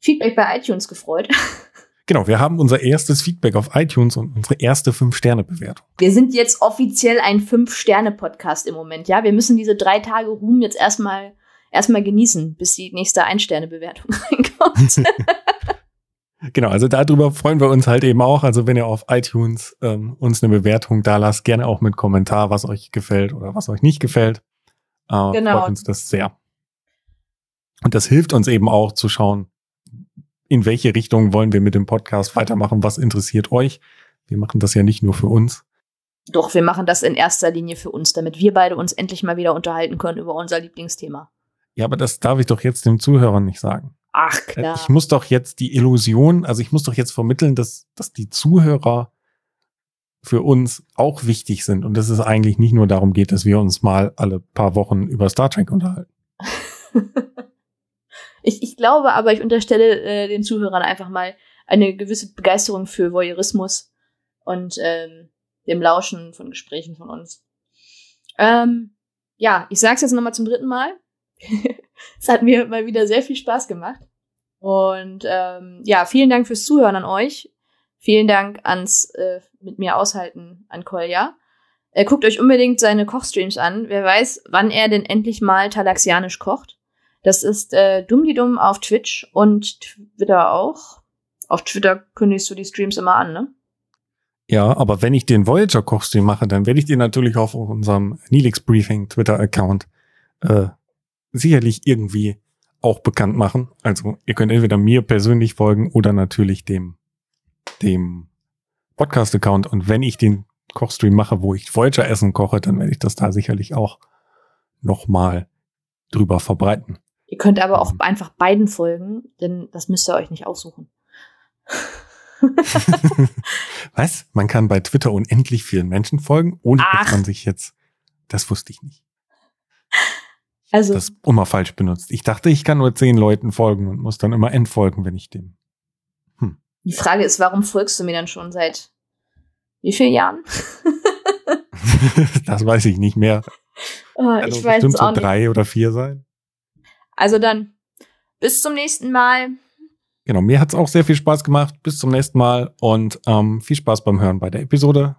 Feedback bei iTunes gefreut. Genau, wir haben unser erstes Feedback auf iTunes und unsere erste Fünf-Sterne-Bewertung. Wir sind jetzt offiziell ein Fünf-Sterne-Podcast im Moment, ja. Wir müssen diese drei Tage Ruhm jetzt erstmal erstmal genießen, bis die nächste Ein-Sterne-Bewertung reinkommt. Genau, also darüber freuen wir uns halt eben auch. Also wenn ihr auf iTunes ähm, uns eine Bewertung da lasst, gerne auch mit Kommentar, was euch gefällt oder was euch nicht gefällt. Äh, genau. Freut uns das sehr. Und das hilft uns eben auch zu schauen, in welche Richtung wollen wir mit dem Podcast weitermachen, was interessiert euch. Wir machen das ja nicht nur für uns. Doch, wir machen das in erster Linie für uns, damit wir beide uns endlich mal wieder unterhalten können über unser Lieblingsthema. Ja, aber das darf ich doch jetzt dem Zuhörer nicht sagen. Ach äh, klar. Ich muss doch jetzt die Illusion, also ich muss doch jetzt vermitteln, dass, dass die Zuhörer für uns auch wichtig sind und dass es eigentlich nicht nur darum geht, dass wir uns mal alle paar Wochen über Star Trek unterhalten. ich, ich glaube aber, ich unterstelle äh, den Zuhörern einfach mal eine gewisse Begeisterung für Voyeurismus und ähm, dem Lauschen von Gesprächen von uns. Ähm, ja, ich sag's jetzt nochmal zum dritten Mal. es hat mir mal wieder sehr viel Spaß gemacht. Und ähm, ja, vielen Dank fürs Zuhören an euch. Vielen Dank ans äh, mit mir aushalten an Kolja. Äh, guckt euch unbedingt seine Kochstreams an. Wer weiß, wann er denn endlich mal talaxianisch kocht. Das ist äh, Dumm auf Twitch und Twitter auch. Auf Twitter kündigst du die Streams immer an, ne? Ja, aber wenn ich den Voyager Kochstream mache, dann werde ich den natürlich auf unserem Nilix Briefing Twitter Account äh, sicherlich irgendwie auch bekannt machen. Also ihr könnt entweder mir persönlich folgen oder natürlich dem, dem Podcast-Account. Und wenn ich den Kochstream mache, wo ich Voyager Essen koche, dann werde ich das da sicherlich auch nochmal drüber verbreiten. Ihr könnt aber auch einfach beiden folgen, denn das müsst ihr euch nicht aussuchen. Was? Man kann bei Twitter unendlich vielen Menschen folgen, ohne Ach. dass man sich jetzt. Das wusste ich nicht. Also, das immer falsch benutzt. Ich dachte, ich kann nur zehn Leuten folgen und muss dann immer entfolgen, wenn ich dem. Hm. Die Frage ist, warum folgst du mir dann schon seit wie vielen Jahren? das weiß ich nicht mehr. Oh, ich weiß es auch so drei oder vier sein. Also dann, bis zum nächsten Mal. Genau, mir hat es auch sehr viel Spaß gemacht. Bis zum nächsten Mal und ähm, viel Spaß beim Hören bei der Episode.